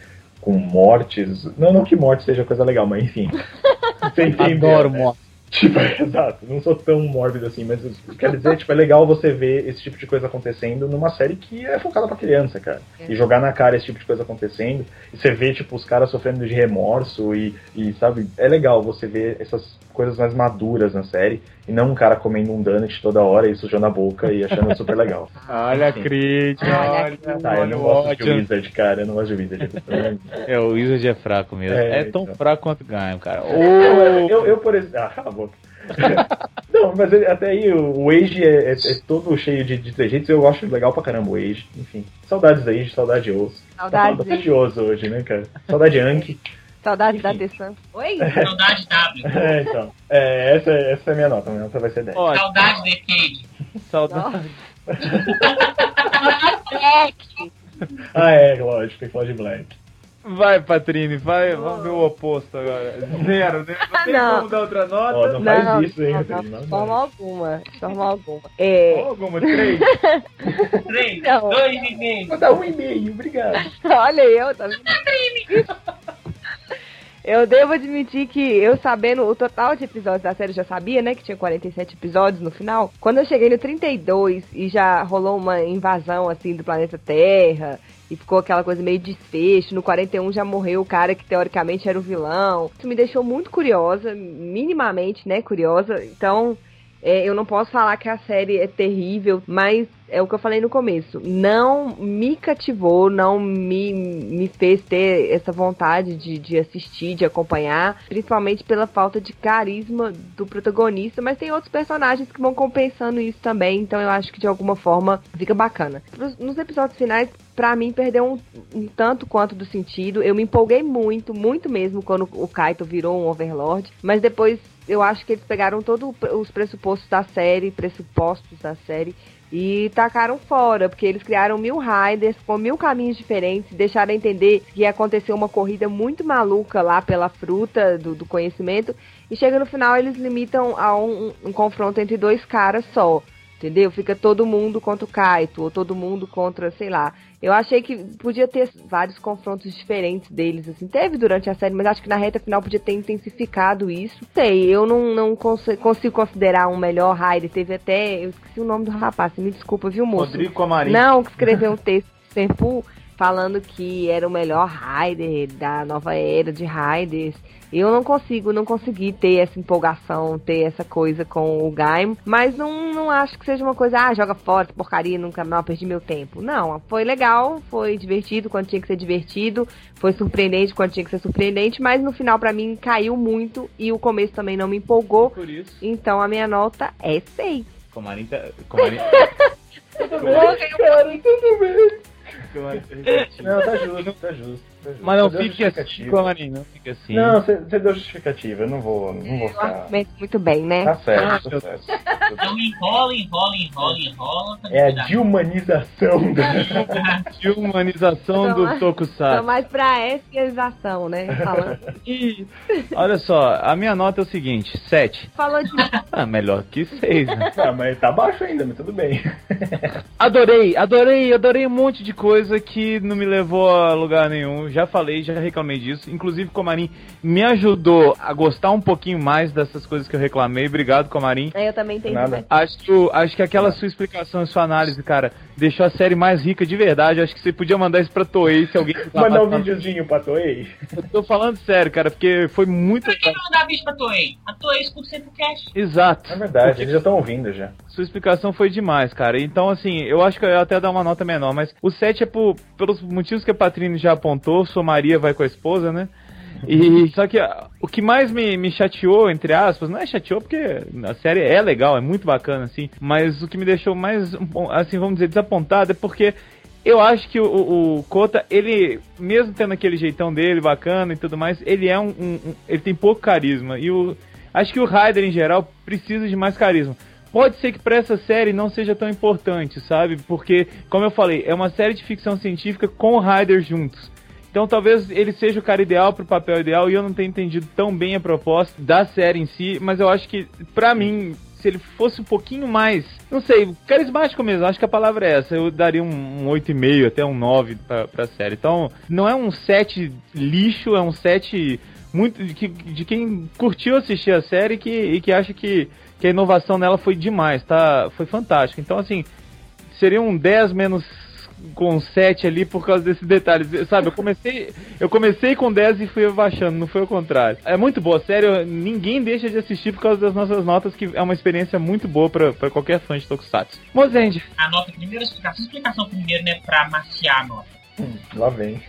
com mortes. Não, não que morte seja coisa legal, mas enfim. Você entendeu, Adoro né? morte. Tipo, exato, não sou tão mórbido assim, mas quer dizer, tipo, é legal você ver esse tipo de coisa acontecendo numa série que é focada pra criança, cara. E jogar na cara esse tipo de coisa acontecendo, e você vê, tipo, os caras sofrendo de remorso e, e, sabe, é legal você ver essas coisas mais maduras na série, e não um cara comendo um donut toda hora e sujando a boca e achando super legal. Olha a crítica, Olha olha, Tá, eu não gosto de. Wizard, cara, eu não gosto de Wizard. É, o Wizard é fraco mesmo. É, É, tão então. fraco quanto ganha, cara. Eu, eu, eu, por exemplo. Ah, cala a boca. Não, mas ele- até aí o Age é, é- é todo cheio de, de trejeitos, eu acho legal pra caramba o Age. Enfim, saudades da Age, saudade de Osso. Saudades, Tá bastante osso hoje, né, cara? Saudade Anki. Saudades da Tessan. Oi? Saudade W. É, então. É, essa, essa é a minha nota, minha nota vai ser 10. Ó, Saudade do Arcade. saudade. Ah, é, lógico, tem de Black. Vai, Patrine, vai, vamos ver o oposto agora. Zero, né? Não tem Não. como dar outra nota. Ó, não, faz isso, hein, não, não, não de forma alguma. De forma alguma. É, Alguma, três? 3, Não. 2 e meio. Vou dar um e meio, obrigado. olha eu, tá vendo? Eu devo admitir que eu sabendo o total de episódios da série, já sabia, né, que tinha 47 episódios no final. Quando eu cheguei no 32 e já rolou uma invasão, assim, do planeta Terra, e ficou aquela coisa meio desfecho, no 41 já morreu o cara que teoricamente era o vilão. Isso me deixou muito curiosa, minimamente, né, curiosa. Então, é, eu não posso falar que a série é terrível, mas é o que eu falei no começo. Não me cativou, não me, me fez ter essa vontade de, de assistir, de acompanhar, principalmente pela falta de carisma do protagonista, mas tem outros personagens que vão compensando isso também, então eu acho que de alguma forma fica bacana. Nos episódios finais, pra mim, perdeu um, um tanto quanto do sentido. Eu me empolguei muito, muito mesmo quando o Kaito virou um Overlord, mas depois eu acho que eles pegaram todos os pressupostos da série, pressupostos da série, e tacaram fora, porque eles criaram mil riders com mil caminhos diferentes, deixaram entender que ia acontecer uma corrida muito maluca lá pela fruta do, do conhecimento, e chega no final eles limitam a um, um confronto entre dois caras só. Entendeu? Fica todo mundo contra o Kaito, ou todo mundo contra, sei lá. Eu achei que podia ter vários confrontos diferentes deles, assim. Teve durante a série, mas acho que na reta final podia ter intensificado isso. Sei, eu não, não cons consigo considerar um melhor Raider. Teve até. Eu esqueci o nome do rapaz, me desculpa, viu, moço? Rodrigo Comarim. Não, que escreveu um texto Senpu falando que era o melhor Raider da nova era de Raiders. Eu não consigo, não consegui ter essa empolgação, ter essa coisa com o Gaim, mas não, não acho que seja uma coisa, ah, joga fora, porcaria, nunca não perdi meu tempo. Não, foi legal, foi divertido quando tinha que ser divertido, foi surpreendente quando tinha que ser surpreendente, mas no final pra mim caiu muito e o começo também não me empolgou. Por isso. Então a minha nota é 6. Comarim tá. Comarim. Cara, tudo bem. Não, tá justo, tá justo. Tá justo. Mas não Você deu fique assim, não fique assim. Não, você você deu justificativa, eu não vou, não vou ficar. muito bem, né? Tá certo, tá certo. Então enrola, enrola, enrola, enrola. pra É a cuidar. dilmanização da. De humanização do Tô Tokusatsu. mais pra esquiação, né? Falando. E, olha só, a minha nota é o seguinte: 7. Falou de Ah, melhor que 6, né? Ah, mas tá baixo ainda, mas tudo bem. Adorei, adorei, adorei um monte de coisa que não me levou a lugar nenhum. Já falei, já reclamei disso. Inclusive, Comarim me ajudou a gostar um pouquinho mais dessas coisas que eu reclamei. Obrigado, Comarim. Eu também tenho Nada. né? Acho, acho que aquela sua explicação e sua análise, cara, deixou a série mais rica de verdade. Acho que você podia mandar isso pra Toei se alguém Mandar um videozinho pra Toei. Eu tô falando sério, cara, porque foi muito. Por que não mandar vídeo pra Toei? A Toei escuta sempre o cast. Exato. É verdade, eles já estão ouvindo já. Sua explicação foi demais, cara. Então, assim, eu acho que eu ia até dar uma nota menor, mas o 7 é por, pelos motivos que a Patrine já apontou. Sua Maria vai com a esposa, né? E só que ah, o que mais me, me chateou, entre aspas, não é chateou porque a série é legal, é muito bacana, assim, mas o que me deixou mais, assim, vamos dizer, desapontado é porque eu acho que o, o, Kota, ele, mesmo tendo aquele jeitão dele bacana e tudo mais, ele é um, um- um- ele tem pouco carisma. E o, acho que o Ryder em geral precisa de mais carisma. Pode ser que pra essa série não seja tão importante, sabe? Porque, como eu falei, é uma série de ficção científica com o Ryder juntos. Então talvez ele seja o cara ideal pro papel ideal e eu não tenha entendido tão bem a proposta da série em si, mas eu acho que, pra mim, se ele fosse um pouquinho mais, não sei, carismático mesmo, acho que a palavra é essa, eu daria um, um 8,5 até um 9 pra, pra série. Então, não é um 7 lixo, é um 7 muito de, de quem curtiu assistir a série que, e que acha que, que a inovação nela foi demais, tá? Foi fantástico. Então, assim, seria um 10 menos com 7 ali por causa desses detalhes. Sabe, eu comecei, eu comecei com 10 e fui abaixando, não foi o contrário. É muito boa, sério, ninguém deixa de assistir por causa das nossas notas, que é uma experiência muito boa pra, pra qualquer fã de Tokusatsu. Mozende, A nota primeiro, a explicação. A explicação primeiro, né, pra maciar a nota. Hum, lá vem.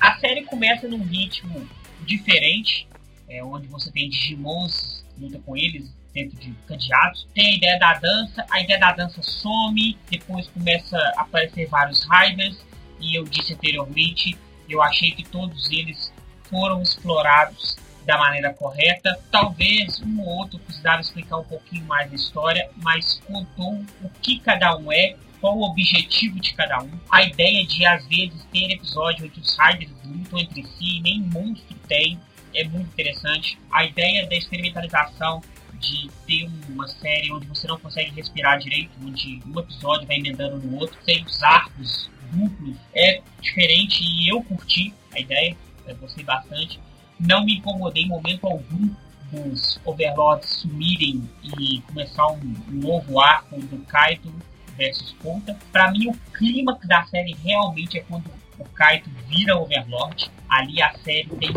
A série começa num ritmo diferente, é, onde você tem Digimons, luta com eles dentro de cadeados. Tem a ideia da dança, a ideia da dança some, depois começa a aparecer vários Riders, e eu disse anteriormente, eu achei que todos eles foram explorados da maneira correta. Talvez um ou outro precisava explicar um pouquinho mais da história, mas contou o que cada um é, qual o objetivo de cada um. A ideia de, às vezes, ter episódio onde os Riders lutam entre si, nem monstro tem, é muito interessante. A ideia da experimentalização de ter uma série onde você não consegue respirar direito, onde um episódio vai emendando no outro, sem os arcos duplos, é diferente e eu curti a ideia, gostei bastante. Não me incomodei em momento algum dos Overlords sumirem e começar um, um novo arco do Kaito versus Ponta. Pra mim, o clímax da série realmente é quando o Kaito vira Overlord. Ali a série tem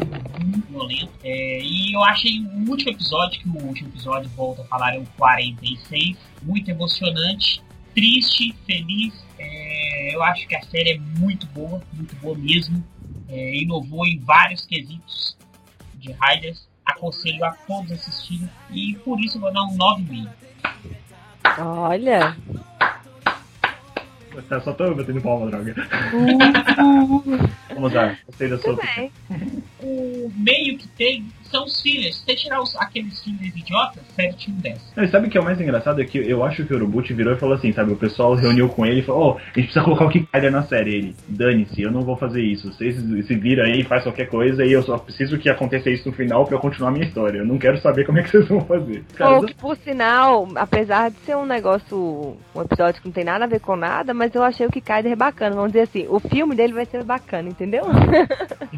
muito violento. É, e eu achei o último episódio, que o último episódio volta a falar é o 46, muito emocionante, triste, feliz. É, eu acho que a série é muito boa, muito boa mesmo. É, inovou em vários quesitos de Riders. Aconselho a todos assistirem. E por isso vou dar um 9,5. Olha. Tá, só tô batendo palma, droga. Vamos lá, gostei da sua o meio que tem são os fillers. Se você tirar os, aqueles fillers idiotas, série tinha um 10. Não, e sabe o que é o mais engraçado? É que eu acho que o Urobuchi virou e falou assim, sabe? O pessoal reuniu com ele e falou, ó, a gente precisa colocar o Kikaider na série. Ele, dane-se, eu não vou fazer isso. Vocês se viram aí, faz qualquer coisa e eu só preciso que aconteça isso no final pra eu continuar a minha história. Eu não quero saber como é que vocês vão fazer. Cara, Ou que, por sinal, apesar de ser um negócio, um episódio que não tem nada a ver com nada, mas eu achei o Kikaider bacana. Vamos dizer assim, o filme dele vai ser bacana, entendeu?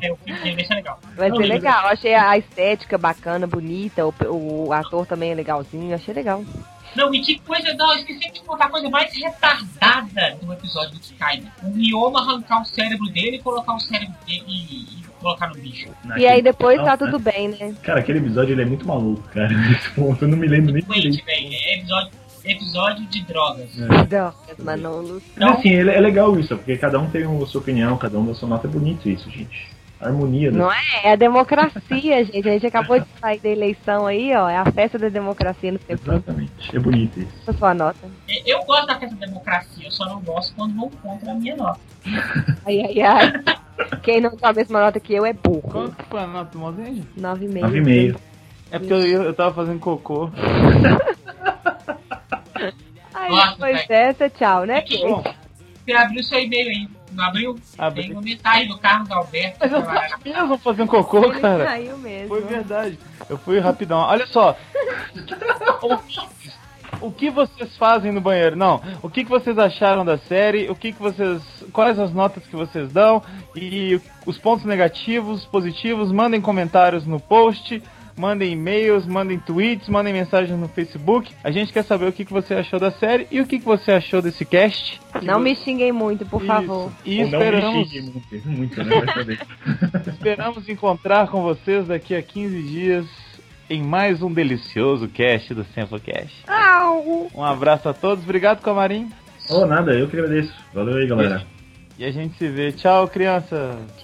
É, o filme dele vai ser legal. Vai Não, ser legal. Eu achei a estética bacana, bonita, o, o ator também é legalzinho, achei legal. Não, e que coisa, não, eu esqueci de contar a coisa mais retardada do episódio do Kikaida. O Ryoma arrancar o cérebro dele e colocar o cérebro dele e, e colocar no bicho. E aí depois tá Nossa, tudo bem, né? Cara, aquele episódio ele é muito maluco, cara. Nesse ponto, eu não me lembro nem direito. velho. É episódio, episódio de drogas. Drogas, Manolos. Mas assim, é legal isso, porque cada um tem a sua opinião, cada um dá sua nota. É bonito isso, gente. Harmonia. Não das- é? É a democracia, gente. A gente acabou de sair da eleição aí, ó. É a festa da democracia no seu Exatamente. É bonito isso. a sua nota. É, Eu gosto da festa da democracia, eu só não gosto quando vão contra a minha nota. Ai, ai, ai. Quem não tem a mesma nota que eu é burro. Quanto foi a nota do Mozenji? 9,5. 9,5. É porque eu, eu, tava fazendo cocô. Aí Nossa, depois velho. dessa, tchau, né, Bom? Você abriu seu e-mail aí, não abriu? Abri. Tem um detalhe do Carlos Alberto. Mas eu tava mesmo fazendo cocô, Ele cara. saiu mesmo. Foi verdade. Eu fui rapidão. Olha só. O, o que vocês fazem no banheiro? Não. O que, que vocês acharam da série? O que, que vocês. Quais as notas que vocês dão? E os pontos negativos, positivos, mandem comentários no post. Mandem e-mails, mandem tweets, mandem mensagens no Facebook. A gente quer saber o que, que você achou da série e o que, que você achou desse cast. Não me xinguem muito, por favor. E Ou não me esperamos, xingue muito, muito, né? Esperamos encontrar com vocês daqui a 15 dias em mais um delicioso cast do Samplecast. Au! Um abraço a todos, obrigado Camarim. Oh, nada, eu que agradeço. Valeu aí, galera. E a gente se vê. Tchau, criança. Tchau!